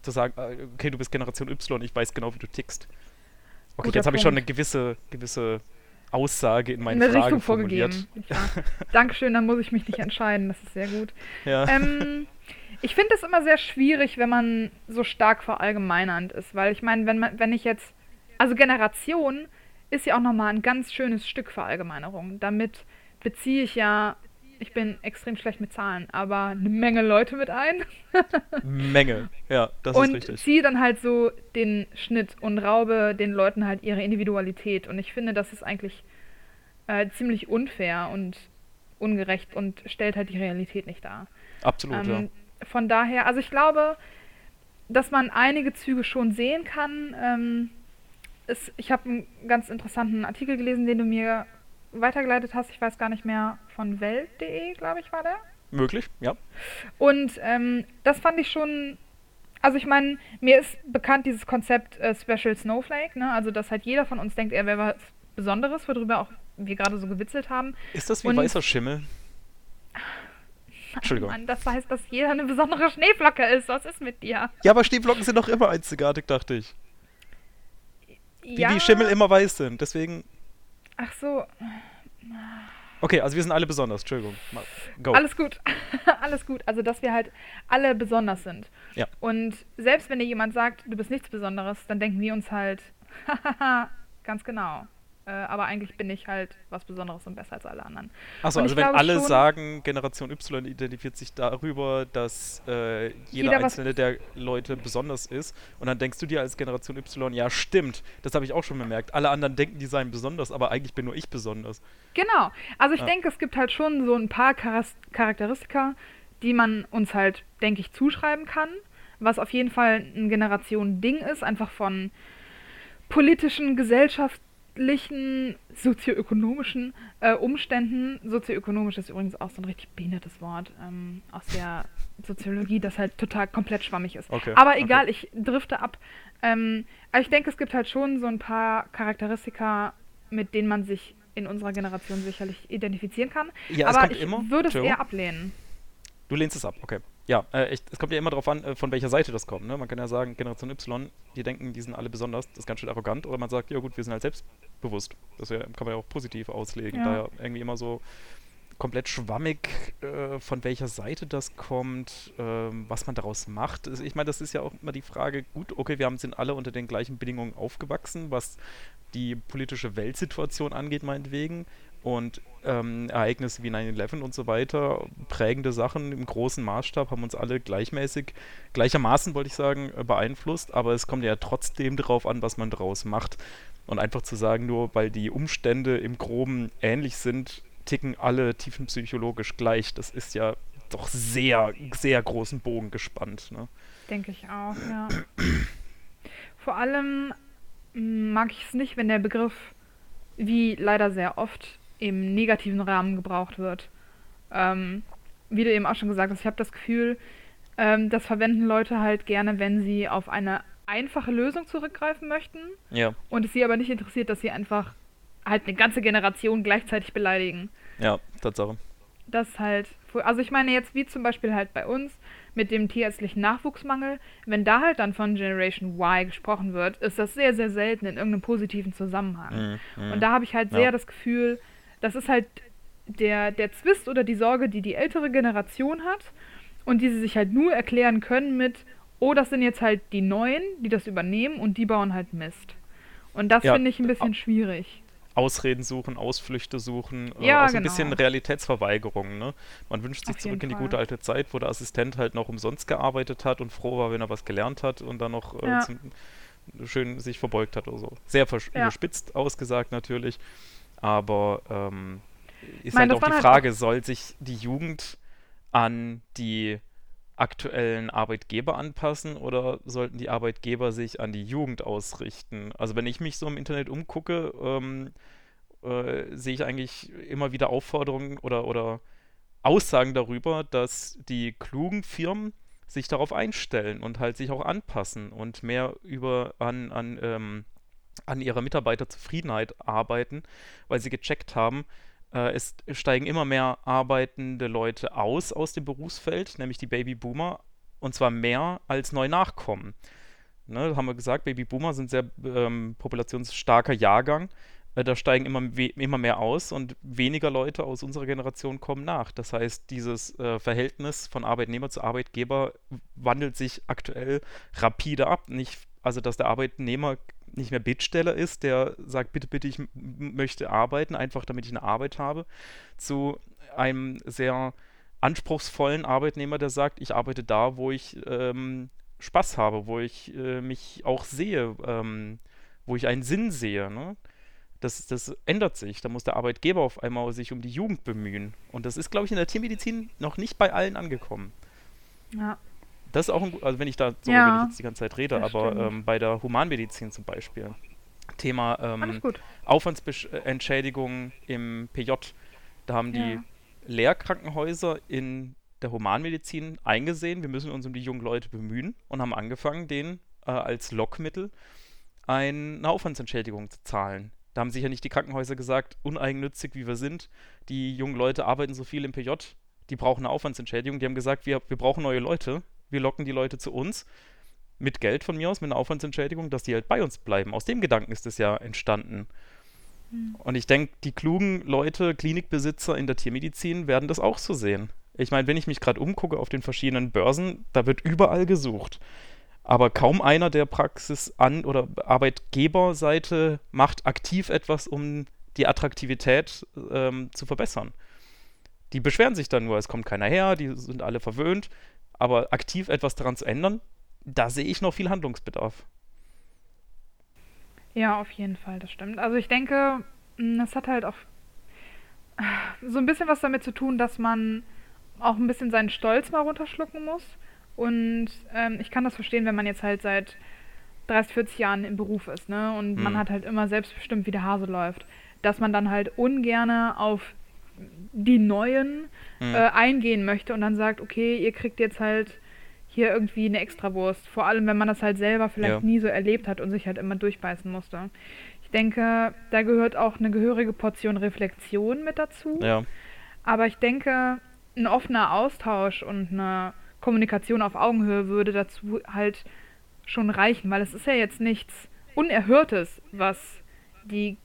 Zu sagen, äh, okay, du bist Generation Y, ich weiß genau, wie du tickst. Okay, Guter jetzt habe ich schon eine gewisse, gewisse Aussage in meine eine Frage Richtung formuliert. vorgegeben. Dankeschön, dann muss ich mich nicht entscheiden, das ist sehr gut. Ja. ähm, ich finde es immer sehr schwierig, wenn man so stark verallgemeinernd ist, weil ich meine, wenn man, wenn ich jetzt, also Generation ist ja auch nochmal ein ganz schönes Stück Verallgemeinerung. Damit beziehe ich ja, ich bin extrem schlecht mit Zahlen, aber eine Menge Leute mit ein Menge. Ja, das ist und richtig. ziehe dann halt so den Schnitt und raube den Leuten halt ihre Individualität. Und ich finde, das ist eigentlich äh, ziemlich unfair und ungerecht und stellt halt die Realität nicht dar. Absolut, ja. Ähm, von daher, also ich glaube, dass man einige Züge schon sehen kann. Ähm, ist, ich habe einen ganz interessanten Artikel gelesen, den du mir weitergeleitet hast. Ich weiß gar nicht mehr, von Welt.de, glaube ich, war der. Möglich, ja. Und ähm, das fand ich schon. Also ich meine, mir ist bekannt dieses Konzept äh, Special Snowflake, ne? Also dass halt jeder von uns denkt, er wäre was Besonderes, worüber auch wir gerade so gewitzelt haben. Ist das wie Und- weißer Schimmel? Entschuldigung. Mann, das heißt, dass jeder eine besondere Schneeflocke ist. Was ist mit dir? Ja, aber Schneeflocken sind doch immer einzigartig, dachte ich. Wie ja. die Schimmel immer weiß sind. Deswegen. Ach so, Okay, also wir sind alle besonders. Entschuldigung. Go. alles gut. alles gut. Also, dass wir halt alle besonders sind. Ja. Und selbst wenn dir jemand sagt, du bist nichts Besonderes, dann denken wir uns halt, hahaha, ganz genau. Äh, aber eigentlich bin ich halt was Besonderes und besser als alle anderen. Achso, also wenn alle schon- sagen, Generation Y identifiziert sich darüber, dass äh, jeder, Jeder einzelne der Leute besonders ist, und dann denkst du dir als Generation Y, ja stimmt, das habe ich auch schon bemerkt. Alle anderen denken, die seien besonders, aber eigentlich bin nur ich besonders. Genau. Also ich Ja. denke, es gibt halt schon so ein paar Charas- Charakteristika, die man uns halt, denke ich, zuschreiben kann. Was auf jeden Fall ein Generation-Ding ist, einfach von politischen, gesellschaftlichen, sozioökonomischen äh, Umständen. Sozioökonomisch ist übrigens auch so ein richtig behindertes Wort ähm, aus der Soziologie, das halt total komplett schwammig ist. Okay, Aber okay. egal, ich drifte ab. Ähm, aber ich denke, es gibt halt schon so ein paar Charakteristika, mit denen man sich in unserer Generation sicherlich identifizieren kann. Ja, aber ich immer- würde es eher ablehnen. Du lehnst es ab, okay. Ja, äh, ich, es kommt ja immer darauf an, äh, von welcher Seite das kommt. Ne? Man kann ja sagen, Generation Y, die denken, die sind alle besonders, das ist ganz schön arrogant. Oder man sagt, ja gut, wir sind halt selbstbewusst. Das ja, kann man ja auch positiv auslegen. Ja. Daher irgendwie immer so komplett schwammig, äh, von welcher Seite das kommt, ähm, was man daraus macht. Also Ich meine, das ist ja auch immer die Frage, gut, okay, wir haben, sind alle unter den gleichen Bedingungen aufgewachsen, was die politische Weltsituation angeht, meinetwegen. Und ähm, Ereignisse wie 9-11 und so weiter, prägende Sachen im großen Maßstab, haben uns alle gleichmäßig, gleichermaßen wollte ich sagen, äh, beeinflusst, aber es kommt ja trotzdem darauf an, was man daraus macht. Und einfach zu sagen, nur weil die Umstände im Groben ähnlich sind, ticken alle tiefenpsychologisch gleich. Das ist ja doch sehr, sehr großen Bogen gespannt. Ne? Denke ich auch, ja. Vor allem mm, mag ich es nicht, wenn der Begriff, wie leider sehr oft, im negativen Rahmen gebraucht wird. Ähm, wie du eben auch schon gesagt hast, ich habe das Gefühl, ähm, das verwenden Leute halt gerne, wenn sie auf eine einfache Lösung zurückgreifen möchten Ja, und es sie aber nicht interessiert, dass sie einfach halt eine ganze Generation gleichzeitig beleidigen. ja, Tatsache. Das ist halt, also ich meine jetzt wie zum Beispiel halt bei uns mit dem tierärztlichen Nachwuchsmangel, wenn da halt dann von Generation Y gesprochen wird, ist das sehr, sehr selten in irgendeinem positiven Zusammenhang. Mhm, mhm. Und da habe ich halt Ja. sehr das Gefühl, das ist halt der, der Zwist oder die Sorge, die die ältere Generation hat und die sie sich halt nur erklären können mit, oh, das sind jetzt halt die Neuen, die das übernehmen und die bauen halt Mist. Und das Ja, finde ich ein bisschen schwierig. Ausreden suchen, Ausflüchte suchen, äh, Ja, auch so ein genau. bisschen Realitätsverweigerung. Ne? Man wünscht sich Auf zurück in die Fall. gute alte Zeit, wo der Assistent halt noch umsonst gearbeitet hat und froh war, wenn er was gelernt hat und dann noch äh, Ja. zum, schön sich verbeugt hat oder so. Sehr Ja. überspitzt ausgesagt natürlich, aber ähm, ist Mein, halt auch die halt Frage, soll sich die Jugend an die aktuellen Arbeitgeber anpassen oder sollten die Arbeitgeber sich an die Jugend ausrichten? Also wenn ich mich so im Internet umgucke, ähm, äh, sehe ich eigentlich immer wieder Aufforderungen oder, oder Aussagen darüber, dass die klugen Firmen sich darauf einstellen und halt sich auch anpassen und mehr über an, an, ähm, an ihrer Mitarbeiterzufriedenheit arbeiten, weil sie gecheckt haben, äh, es steigen immer mehr arbeitende Leute aus aus dem Berufsfeld, nämlich die Babyboomer, und zwar mehr als neu nachkommen. Ne, haben wir gesagt, Babyboomer sind sehr ähm, populationsstarker Jahrgang. Äh, da steigen immer, immer mehr aus und weniger Leute aus unserer Generation kommen nach. Das heißt, dieses äh, Verhältnis von Arbeitnehmer zu Arbeitgeber wandelt sich aktuell rapide ab. Nicht, also, dass der Arbeitnehmer nicht mehr Bittsteller ist, der sagt, bitte, bitte, ich möchte arbeiten, einfach damit ich eine Arbeit habe, zu einem sehr anspruchsvollen Arbeitnehmer, der sagt, ich arbeite da, wo ich ähm, Spaß habe, wo ich äh, mich auch sehe, ähm, wo ich einen Sinn sehe. Ne? Das, das ändert sich. Da muss der Arbeitgeber auf einmal sich um die Jugend bemühen. Und das ist, glaube ich, in der Tiermedizin noch nicht bei allen angekommen. Ja. Das ist auch ein, also wenn ich da, so, ja, wenn ich jetzt die ganze Zeit rede, aber ähm, bei der Humanmedizin zum Beispiel, Thema ähm, Aufwandsentschädigung im PJ, da haben die ja. Lehrkrankenhäuser in der Humanmedizin eingesehen, wir müssen uns um die jungen Leute bemühen und haben angefangen, denen äh, als Lockmittel eine Aufwandsentschädigung zu zahlen. Da haben sicher nicht die Krankenhäuser gesagt, uneigennützig wie wir sind, die jungen Leute arbeiten so viel im PJ, die brauchen eine Aufwandsentschädigung. Die haben gesagt, wir, wir brauchen neue Leute, wir locken die Leute zu uns mit Geld von mir aus, mit einer Aufwandsentschädigung, dass die halt bei uns bleiben. Aus dem Gedanken ist es ja entstanden. Mhm. Und ich denke, die klugen Leute, Klinikbesitzer in der Tiermedizin werden das auch so sehen. Ich meine, wenn ich mich gerade umgucke auf den verschiedenen Börsen, da wird überall gesucht. Aber kaum einer der Praxis an oder Arbeitgeberseite macht aktiv etwas, um die Attraktivität ähm, zu verbessern. Die beschweren sich dann nur, es kommt keiner her, die sind alle verwöhnt. Aber aktiv etwas daran zu ändern, da sehe ich noch viel Handlungsbedarf. Ja, auf jeden Fall, das stimmt. Also ich denke, es hat halt auch so ein bisschen was damit zu tun, dass man auch ein bisschen seinen Stolz mal runterschlucken muss. Und ähm, ich kann das verstehen, wenn man jetzt halt seit 30, 40 Jahren im Beruf ist, ne? Und mhm. man hat halt immer selbstbestimmt, wie der Hase läuft. Dass man dann halt ungerne auf die Neuen mhm. äh, eingehen möchte und dann sagt, okay, ihr kriegt jetzt halt hier irgendwie eine Extrawurst. Vor allem, wenn man das halt selber vielleicht ja. nie so erlebt hat und sich halt immer durchbeißen musste. Ich denke, da gehört auch eine gehörige Portion Reflexion mit dazu. Ja. Aber ich denke, ein offener Austausch und eine Kommunikation auf Augenhöhe würde dazu halt schon reichen, weil es ist ja jetzt nichts Unerhörtes, was die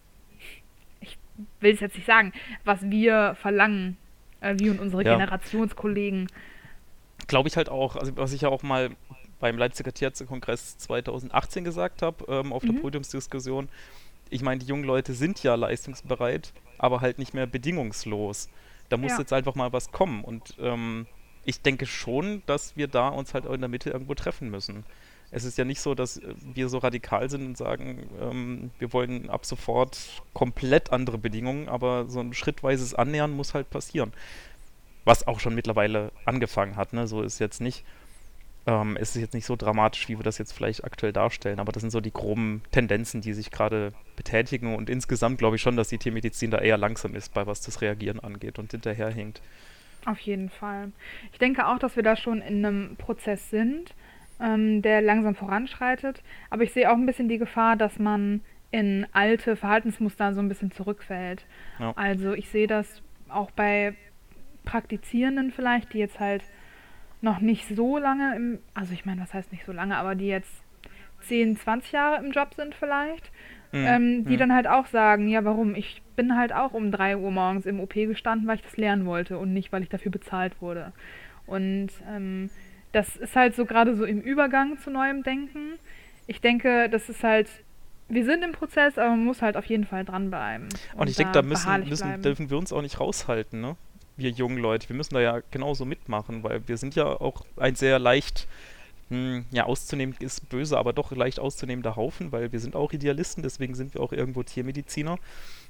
will es jetzt nicht sagen, was wir verlangen, äh, wir und unsere ja. Generationskollegen. Glaube ich halt auch, also was ich ja auch mal beim Leipziger Tierärztekongress 2018 gesagt habe, ähm, auf mhm. der Podiumsdiskussion. Ich meine, die jungen Leute sind ja leistungsbereit, aber halt nicht mehr bedingungslos. Da muss ja. jetzt einfach mal was kommen. Und ähm, ich denke schon, dass wir da uns halt auch in der Mitte irgendwo treffen müssen es ist ja nicht so, dass wir so radikal sind und sagen, ähm, wir wollen ab sofort komplett andere Bedingungen, aber so ein schrittweises Annähern muss halt passieren. Was auch schon mittlerweile angefangen hat, ne? So ist jetzt nicht, ähm, es jetzt nicht so dramatisch, wie wir das jetzt vielleicht aktuell darstellen, aber das sind so die groben Tendenzen, die sich gerade betätigen und insgesamt glaube ich schon, dass die Tiermedizin da eher langsam ist, bei was das Reagieren angeht und hinterherhinkt. Auf jeden Fall. Ich denke auch, dass wir da schon in einem Prozess sind ähm, der langsam voranschreitet. Aber ich sehe auch ein bisschen die Gefahr, dass man in alte Verhaltensmuster so ein bisschen zurückfällt. Ja. Also ich sehe das auch bei Praktizierenden vielleicht, die jetzt halt noch nicht so lange im, also ich meine, was heißt nicht so lange, aber die jetzt 10, 20 Jahre im Job sind vielleicht, mhm. ähm, die mhm. dann halt auch sagen, ja warum, ich bin halt auch um 3 Uhr morgens im OP gestanden, weil ich das lernen wollte und nicht, weil ich dafür bezahlt wurde. Und ähm, das ist halt so gerade so im Übergang zu neuem Denken. Ich denke, das ist halt, wir sind im Prozess, aber man muss halt auf jeden Fall dranbleiben. Und, und ich denke, da müssen, müssen dürfen wir uns auch nicht raushalten, ne? Wir jungen Leute, wir müssen da ja genauso mitmachen, weil wir sind ja auch ein sehr leicht hm, ja, auszunehmen ist böse, aber doch leicht auszunehmender Haufen, weil wir sind auch Idealisten, deswegen sind wir auch irgendwo Tiermediziner.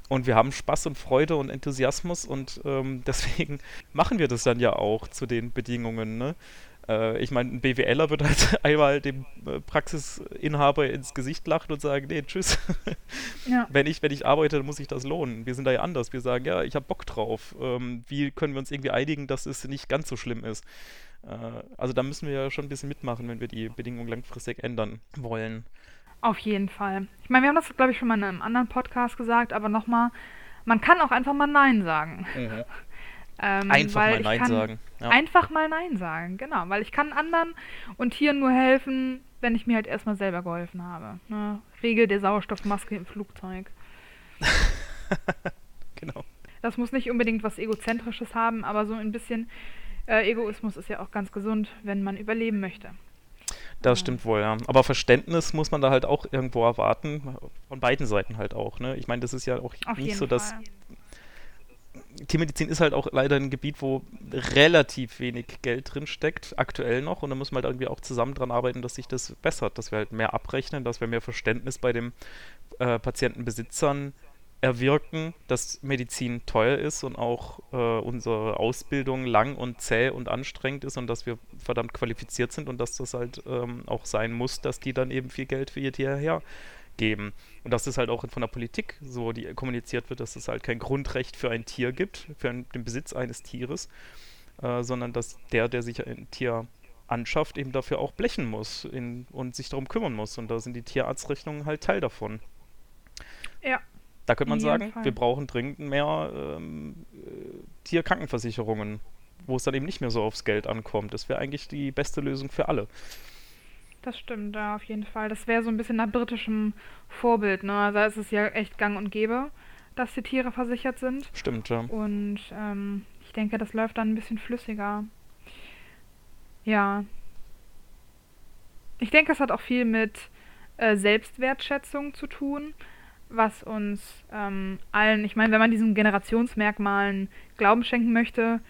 Und wir haben Spaß und Freude und Enthusiasmus und ähm, deswegen machen wir das dann ja auch zu den Bedingungen. Ne? Äh, ich meine, ein BWLer wird halt einmal dem äh, Praxisinhaber ins Gesicht lachen und sagen, nee, tschüss. Ja. wenn, ich, wenn ich arbeite, dann muss ich das lohnen. Wir sind da ja anders. Wir sagen, ja, ich habe Bock drauf. Ähm, wie können wir uns irgendwie einigen, dass es nicht ganz so schlimm ist? Äh, also da müssen wir ja schon ein bisschen mitmachen, wenn wir die Bedingungen langfristig ändern wollen. Auf jeden Fall. Ich meine, wir haben das, glaube ich, schon mal in einem anderen Podcast gesagt, aber nochmal, man kann auch einfach mal Nein sagen. Mhm. Ähm, einfach mal Nein sagen. Ja. Einfach mal Nein sagen, genau. Weil ich kann anderen und Tieren nur helfen, wenn ich mir halt erstmal selber geholfen habe. Ne? Regel der Sauerstoffmaske im Flugzeug. genau. Das muss nicht unbedingt was Egozentrisches haben, aber so ein bisschen äh, Egoismus ist ja auch ganz gesund, wenn man überleben möchte. Das stimmt wohl, ja. Aber Verständnis muss man da halt auch irgendwo erwarten. Von beiden Seiten halt auch, ne? Ich meine, das ist ja auch Auf nicht so, dass. Fall. Tiermedizin ist halt auch leider ein Gebiet, wo relativ wenig Geld drin steckt, aktuell noch. Und da müssen wir halt irgendwie auch zusammen dran arbeiten, dass sich das bessert, dass wir halt mehr abrechnen, dass wir mehr Verständnis bei den äh, Patientenbesitzern erwirken, dass Medizin teuer ist und auch äh, unsere Ausbildung lang und zäh und anstrengend ist und dass wir verdammt qualifiziert sind und dass das halt ähm, auch sein muss, dass die dann eben viel Geld für ihr Tier hergeben. Und dass das halt auch von der Politik so die kommuniziert wird, dass es halt kein Grundrecht für ein Tier gibt, für den Besitz eines Tieres, äh, sondern dass der, der sich ein Tier anschafft, eben dafür auch blechen muss in, und sich darum kümmern muss. Und da sind die Tierarztrechnungen halt Teil davon. Ja, da könnte man sagen, Fall. wir brauchen dringend mehr ähm, äh, Tierkrankenversicherungen, wo es dann eben nicht mehr so aufs Geld ankommt. Das wäre eigentlich die beste Lösung für alle. Das stimmt, ja, auf jeden Fall. Das wäre so ein bisschen nach britischem Vorbild, ne? Also ist es ja echt gang und gäbe, dass die Tiere versichert sind. Stimmt, ja. Und ähm, ich denke, das läuft dann ein bisschen flüssiger. Ja. Ich denke, es hat auch viel mit äh, Selbstwertschätzung zu tun was uns ähm, allen, ich meine, wenn man diesen Generationsmerkmalen Glauben schenken möchte,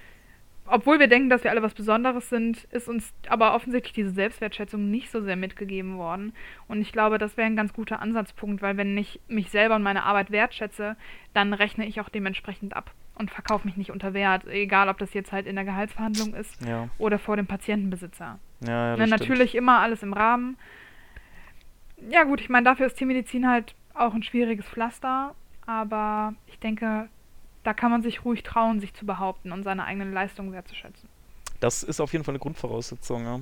obwohl wir denken, dass wir alle was Besonderes sind, ist uns aber offensichtlich diese Selbstwertschätzung nicht so sehr mitgegeben worden. Und ich glaube, das wäre ein ganz guter Ansatzpunkt, weil wenn ich mich selber und meine Arbeit wertschätze, dann rechne ich auch dementsprechend ab und verkaufe mich nicht unter Wert, egal ob das jetzt halt in der Gehaltsverhandlung ist ja. oder vor dem Patientenbesitzer. Ja, ja, natürlich immer alles im Rahmen. Ja gut, ich meine, dafür ist Tiermedizin halt auch ein schwieriges Pflaster, aber ich denke, da kann man sich ruhig trauen, sich zu behaupten und seine eigenen Leistungen wertzuschätzen. Das ist auf jeden Fall eine Grundvoraussetzung, ja.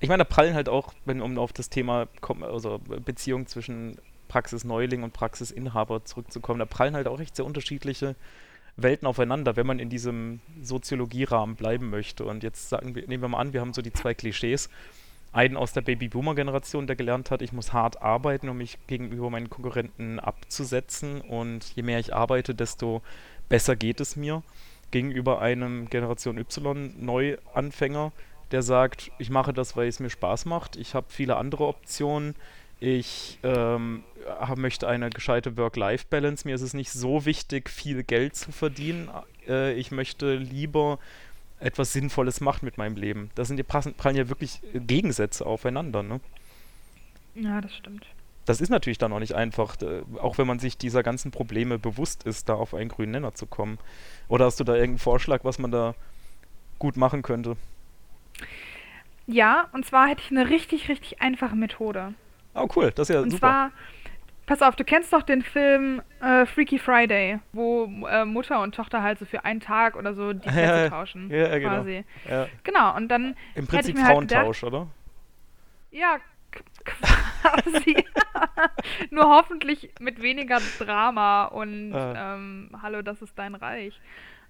Ich meine, da prallen halt auch, wenn um auf das Thema also Beziehung zwischen Praxisneuling und Praxisinhaber zurückzukommen, da prallen halt auch echt sehr unterschiedliche Welten aufeinander, wenn man in diesem Soziologierahmen bleiben möchte. Und jetzt sagen wir, nehmen wir mal an, wir haben so die zwei Klischees einen aus der Babyboomer-Generation, der gelernt hat, ich muss hart arbeiten, um mich gegenüber meinen Konkurrenten abzusetzen. Und je mehr ich arbeite, desto besser geht es mir. Gegenüber einem Generation Y-Neuanfänger, der sagt, ich mache das, weil es mir Spaß macht. Ich habe viele andere Optionen. Ich ähm, möchte eine gescheite Work-Life-Balance. Mir ist es nicht so wichtig, viel Geld zu verdienen. Äh, ich möchte lieber etwas Sinnvolles macht mit meinem Leben. Da sind die prallen ja wirklich Gegensätze aufeinander, ne? Ja, das stimmt. Das ist natürlich dann auch nicht einfach, auch wenn man sich dieser ganzen Probleme bewusst ist, da auf einen grünen Nenner zu kommen. Oder hast du da irgendeinen Vorschlag, was man da gut machen könnte? Ja, und zwar hätte ich eine richtig, richtig einfache Methode. Oh, cool, das ist ja und super. Und zwar Pass auf, du kennst doch den Film äh, Freaky Friday, wo äh, Mutter und Tochter halt so für einen Tag oder so die Plätze ja, tauschen. Ja, genau. Quasi. Ja. Genau, und dann. Im Prinzip halt Frauentausch, halt oder? Ja, quasi. Nur hoffentlich mit weniger Drama und ah. ähm, Hallo, das ist dein Reich.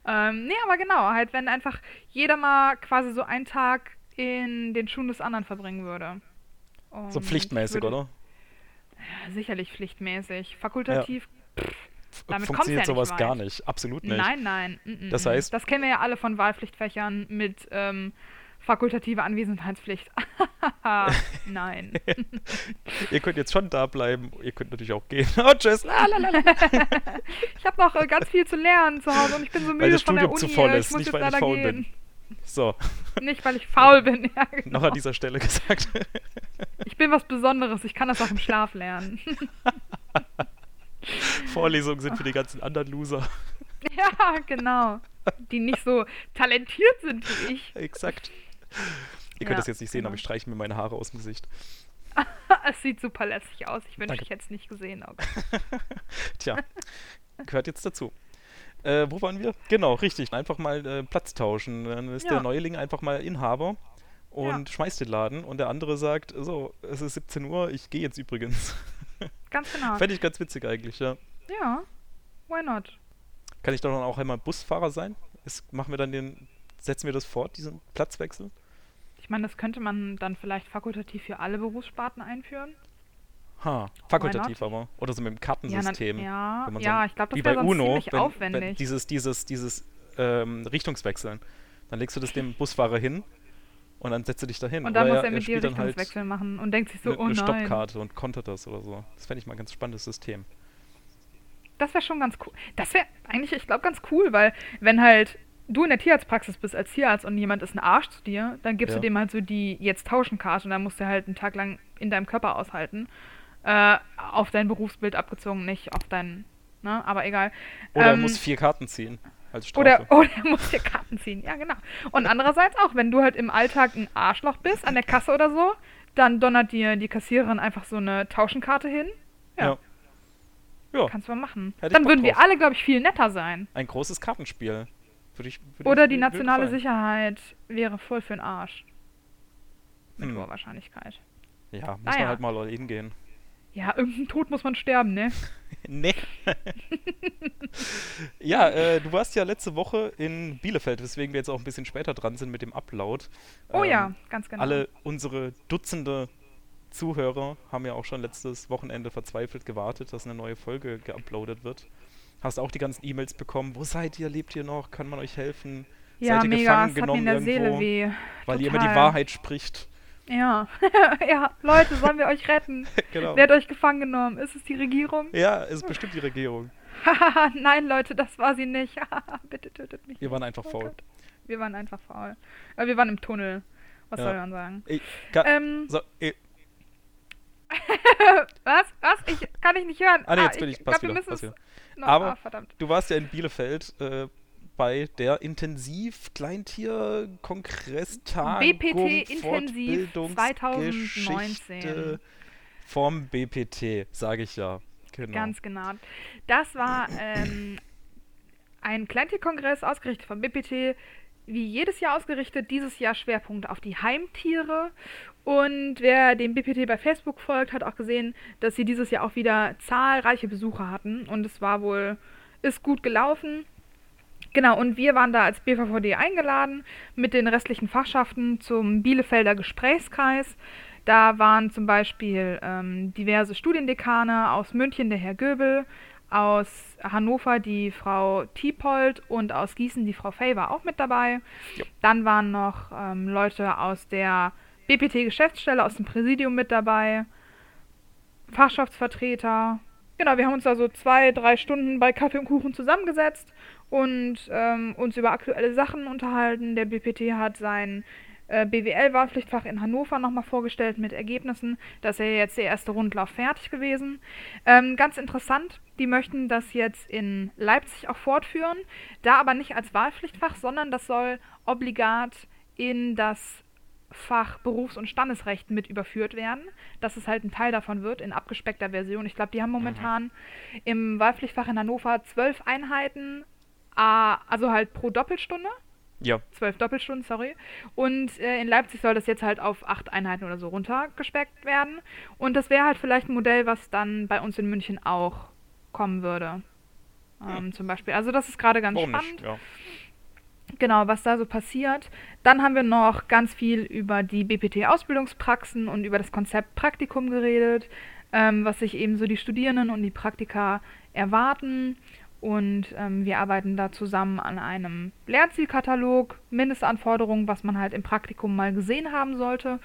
Ähm, nee, aber genau, halt, wenn einfach jeder mal quasi so einen Tag in den Schuhen des anderen verbringen würde. Und so pflichtmäßig, würde, oder? Sicherlich pflichtmäßig. Fakultativ. Ja. Pff, damit funktioniert ja sowas weit. gar nicht. Absolut nicht. Nein, nein. Mm, mm, das heißt. Das kennen wir ja alle von Wahlpflichtfächern mit ähm, fakultative Anwesenheitspflicht. nein. ihr könnt jetzt schon da bleiben. Ihr könnt natürlich auch gehen. Oh, tschüss. ich habe noch äh, ganz viel zu lernen zu Hause und ich bin so müde weil das von Studium der Uni. zu voll ist, nicht weil ich faul gehen. bin. So. Nicht, weil ich faul bin, ja, genau. Noch an dieser Stelle gesagt. Ich bin was Besonderes, ich kann das auch im Schlaf lernen. Vorlesungen sind für die ganzen anderen Loser. Ja, genau. Die nicht so talentiert sind wie ich. Exakt. Ihr könnt Ja, das jetzt nicht sehen, genau. aber ich streiche mir meine Haare aus dem Gesicht. es sieht super lässig aus. Ich wünschte, ich hätte es nicht gesehen. oh Aber Tja, gehört jetzt dazu. Äh, wo waren wir? Genau, richtig. Einfach mal äh, Platz tauschen. Dann ist Ja. der Neuling einfach mal Inhaber und schmeißt den Laden und der andere sagt, so, es ist 17 Uhr, ich gehe jetzt übrigens. ganz genau. Fände ich ganz witzig eigentlich, ja. Ja, why not? Kann ich doch dann auch einmal Busfahrer sein? Ist, machen wir dann den, setzen wir das fort, diesen Platzwechsel? Ich meine, das könnte man dann vielleicht fakultativ für alle Berufssparten einführen. Ha, fakultativ aber. Oder so mit dem Ja, Kartensystem. na, ja, wenn man ja so, ich glaube, wie das wäre bei sonst Uno, ziemlich wenn, wenn aufwendig. dieses, dieses, dieses ähm, Richtungswechseln. Dann legst du das dem Busfahrer hin und dann setzt du dich dahin. und dann Oder muss er mit dir halt Richtungswechsel machen und denkt sich so, eine, oh eine nein. Stoppkarte und kontert das oder so. Das fände ich mal ein ganz spannendes System. Das wäre schon ganz cool. Das wäre eigentlich, ich glaube, ganz cool, weil wenn halt du in der Tierarztpraxis bist als Tierarzt und jemand ist ein Arsch zu dir, dann gibst Ja. du dem halt so die jetzt tauschen Karte und dann musst du halt einen Tag lang in deinem Körper aushalten. Äh, auf dein Berufsbild abgezogen, nicht auf dein, ne, aber egal. Oder er Ähm, muss vier Karten ziehen als Strafe. Oder, oder er muss dir Karten ziehen, ja genau. Und andererseits auch, wenn du halt im Alltag ein Arschloch bist, an der Kasse oder so, dann donnert dir die Kassiererin einfach so eine Tauschenkarte hin. Ja, Ja. Ja, kannst du mal machen. Hätte Dann würden wir drauf. alle, glaube ich, viel netter sein. ein großes Kartenspiel. Würde ich, würde Oder ich, die nationale. Sicherheit wäre voll für den Arsch. Mit Hm. hoher Wahrscheinlichkeit. Ja, muss Naja. man halt mal hingehen. Ja, irgendein Tod muss man sterben, ne? Nee. ja, äh, du warst ja letzte Woche in Bielefeld, weswegen wir jetzt auch ein bisschen später dran sind mit dem Upload. Oh Ähm, ja, ganz genau. Alle unsere Dutzende Zuhörer haben ja auch schon letztes Wochenende verzweifelt gewartet, dass eine neue Folge geuploadet wird. Hast auch die ganzen E-Mails bekommen. Wo seid ihr? Lebt ihr noch? Kann man euch helfen? ja, seid ihr mega, gefangen es hat mir in der genommen irgendwo? Seele weh. Weil ihr immer die Total. Wahrheit spricht. Ja. ja, Leute, sollen wir euch retten? genau. Wer hat euch gefangen genommen? Ist es die Regierung? Ja, es ist bestimmt die Regierung. Nein, Leute, das war sie nicht. Bitte tötet mich. Wir waren einfach Oh faul. Gott. Wir waren einfach faul. Aber wir waren im Tunnel. Was Ja. soll man sagen? Ich, ga, Ähm, so, eh, was? Was? Ich kann ich nicht hören. Ah, nee, jetzt bin ich- pass glaub, wir wieder, müssen pass es wieder. noch- Aber- ah, verdammt. du warst ja in Bielefeld äh, bei der Intensiv-Kleintier-Kongress-Tagung BPT Intensiv Fortbildungsgeschichte 2019. vom BPT, sage ich ja. Genau. Ganz genau. Das war ähm, ein Kleintierkongress, ausgerichtet vom BPT, wie jedes Jahr ausgerichtet, dieses Jahr Schwerpunkt auf die Heimtiere. Und wer dem BPT bei Facebook folgt, hat auch gesehen, dass sie dieses Jahr auch wieder zahlreiche Besucher hatten. Und es war wohl, ist gut gelaufen. Genau, und wir waren da als BVVD eingeladen mit den restlichen Fachschaften zum Bielefelder Gesprächskreis. Da waren zum Beispiel ähm, diverse Studiendekane aus München der Herr Göbel, aus Hannover die Frau Tiepold und aus Gießen die Frau Fay war auch mit dabei. Ja. Dann waren noch ähm, Leute aus der BPT-Geschäftsstelle, aus dem Präsidium mit dabei, Fachschaftsvertreter. Genau, wir haben uns da so zwei, drei Stunden bei Kaffee und Kuchen zusammengesetzt und ähm, uns über aktuelle Sachen unterhalten. Der BPT hat sein äh, BWL-Wahlpflichtfach in Hannover nochmal vorgestellt mit Ergebnissen. Da ist ja jetzt der erste Rundlauf fertig gewesen. Ähm, ganz interessant, die möchten das jetzt in Leipzig auch fortführen. Da aber nicht als Wahlpflichtfach, sondern das soll obligat in das Fach Berufs- und Standesrecht mit überführt werden, dass es halt ein Teil davon wird in abgespeckter Version. Ich glaube, die haben momentan im Wahlpflichtfach in Hannover zwölf Einheiten, also halt pro Doppelstunde Ja, zwölf Doppelstunden, sorry. Und äh, in Leipzig soll das jetzt halt auf acht Einheiten oder so runtergespeckt werden. Und das wäre halt vielleicht ein Modell, was dann bei uns in München auch kommen würde. Ähm, Zum Beispiel. Also das ist gerade ganz warum spannend. nicht? Ja. Genau, was da so passiert. Dann haben wir noch ganz viel über die BPT-Ausbildungspraxen und über das Konzept Praktikum geredet, ähm, was sich eben so die Studierenden und die Praktika erwarten. Und ähm, wir arbeiten da zusammen an einem Lernzielkatalog, Mindestanforderungen, was man halt im Praktikum mal gesehen haben sollte.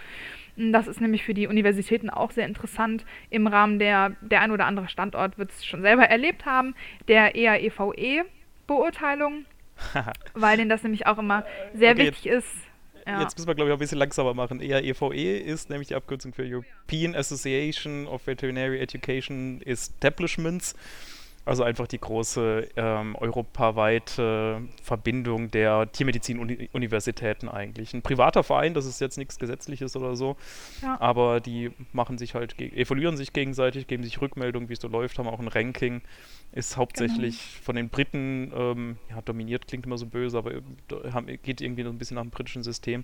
Das ist nämlich für die Universitäten auch sehr interessant. Im Rahmen der, der ein oder andere Standort wird es schon selber erlebt haben, der E EAEVE-Beurteilung, weil denen das nämlich auch immer sehr Okay, wichtig ist. Ja. Jetzt müssen wir, glaube ich, auch ein bisschen langsamer machen. EAEVE ist nämlich die Abkürzung für European Association of Veterinary Education Establishments. Also einfach die große ähm, europaweite Verbindung der Tiermedizin-Universitäten eigentlich. Ein privater Verein, das ist jetzt nichts Gesetzliches oder so, Ja. aber die machen sich halt, evaluieren sich gegenseitig, geben sich Rückmeldungen, wie es so läuft, haben auch ein Ranking. Ist hauptsächlich von den Briten, ähm, ja, dominiert klingt immer so böse, aber da haben, geht irgendwie so ein bisschen nach dem britischen System.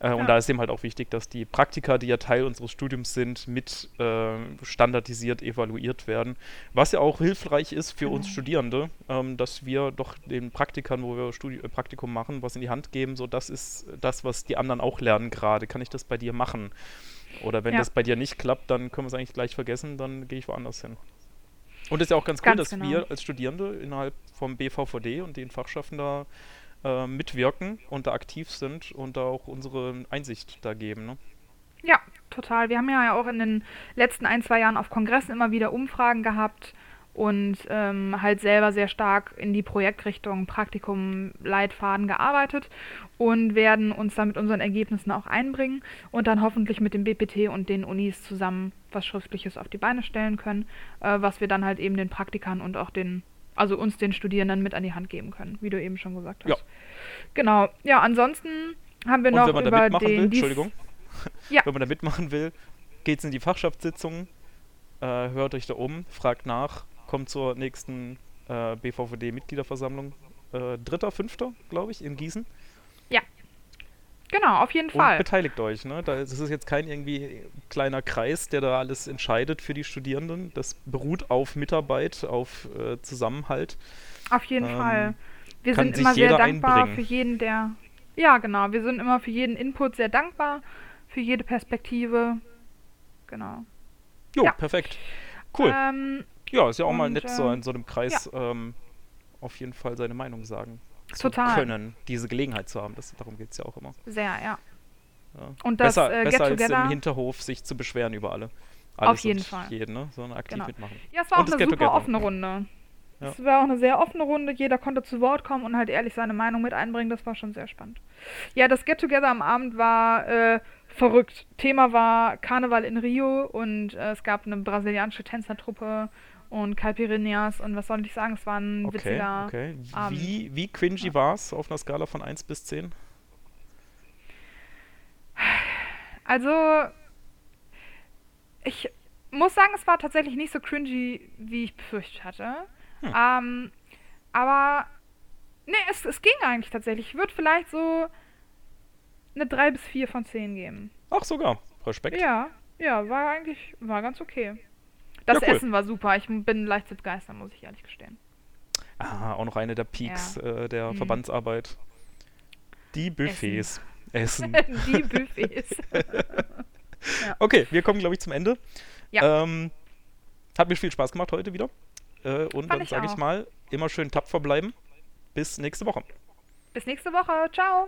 Äh, Ja. Und da ist eben halt auch wichtig, dass die Praktika, die ja Teil unseres Studiums sind, mit äh, standardisiert evaluiert werden. Was ja auch hilfreich ist für uns Genau. Studierende, ähm, dass wir doch den Praktikern, wo wir Studi äh, Praktikum machen, was in die Hand geben, so das ist das, was die anderen auch lernen gerade. Kann ich das bei dir machen? Oder wenn Ja. das bei dir nicht klappt, dann können wir es eigentlich gleich vergessen, dann gehe ich woanders hin. Und es ist ja auch ganz cool, Ganz dass genau. wir als Studierende innerhalb vom BVVD und den Fachschaften da äh, mitwirken und da aktiv sind und da auch unsere Einsicht da geben. Ne? Ja, total. Wir haben ja auch in den letzten ein, zwei Jahren auf Kongressen immer wieder Umfragen gehabt und ähm, halt selber sehr stark in die Projektrichtung Praktikum, Leitfaden gearbeitet und werden uns da mit unseren Ergebnissen auch einbringen und dann hoffentlich mit dem BPT und den Unis zusammen was Schriftliches auf die Beine stellen können, äh, was wir dann halt eben den Praktikern und auch den, also uns den Studierenden mit an die Hand geben können, wie du eben schon gesagt hast. Ja. Genau. Ja, ansonsten haben wir Und noch über den will, Entschuldigung, Ja. wenn man da mitmachen will, geht's in die Fachschaftssitzungen, äh, hört euch da um, fragt nach, kommt zur nächsten äh, BVVD-Mitgliederversammlung. Äh, dritter, fünfter, glaube ich, in Gießen. Genau, auf jeden Und Fall. beteiligt euch. Ne? Da, das ist jetzt kein irgendwie kleiner Kreis, der da alles entscheidet für die Studierenden. Das beruht auf Mitarbeit, auf äh, Zusammenhalt. Auf jeden Ähm, Fall. Wir sind immer sehr dankbar einbringen. für jeden, der. Ja, genau. Wir sind immer für jeden Input sehr dankbar, für jede Perspektive. Genau. Jo, Ja. perfekt. Cool. Ähm, ja, ist ja auch mal und, nett, so ähm, in so einem Kreis ähm, auf jeden Fall seine Meinung sagen Total. zu können, diese Gelegenheit zu haben. Das, darum geht es ja auch immer. sehr, ja. Ja. Und das besser äh, besser als im Hinterhof sich zu beschweren über alle. Auf Alles jeden und Fall. jeden, ne? sondern aktiv Genau. mitmachen. Ja, es war Und auch eine super offene Runde. Ja. Es war auch eine sehr offene Runde. Jeder konnte zu Wort kommen und halt ehrlich seine Meinung mit einbringen. Das war schon sehr spannend. Ja, das Get-Together am Abend war äh, verrückt. Thema war Karneval in Rio und äh, es gab eine brasilianische Tänzertruppe und Caipirinhas und was soll ich sagen, es war ein Okay, witziger okay. Abend. Wie, wie cringy war es auf einer Skala von 1 bis 10? Also, ich muss sagen, es war tatsächlich nicht so cringy, wie ich befürchtet hatte. Hm. Ähm, aber, nee, es, es ging eigentlich tatsächlich. Ich würde vielleicht so eine 3 bis 4 von 10 geben. Ach, sogar. Respekt. Ja, ja, war eigentlich, war ganz okay. Das Ja, cool. Essen war super. Ich bin leicht zu begeistern, muss ich ehrlich gestehen. Ah, auch noch eine der Peaks äh, der Mhm. Verbandsarbeit. Die Buffets. Essen. Die Buffets. Okay, wir kommen, glaube ich, zum Ende. Ja. Ähm, hat mir viel Spaß gemacht heute wieder. Äh, und Fand dann sage ich mal, immer schön tapfer bleiben. Bis nächste Woche. Bis nächste Woche. Ciao.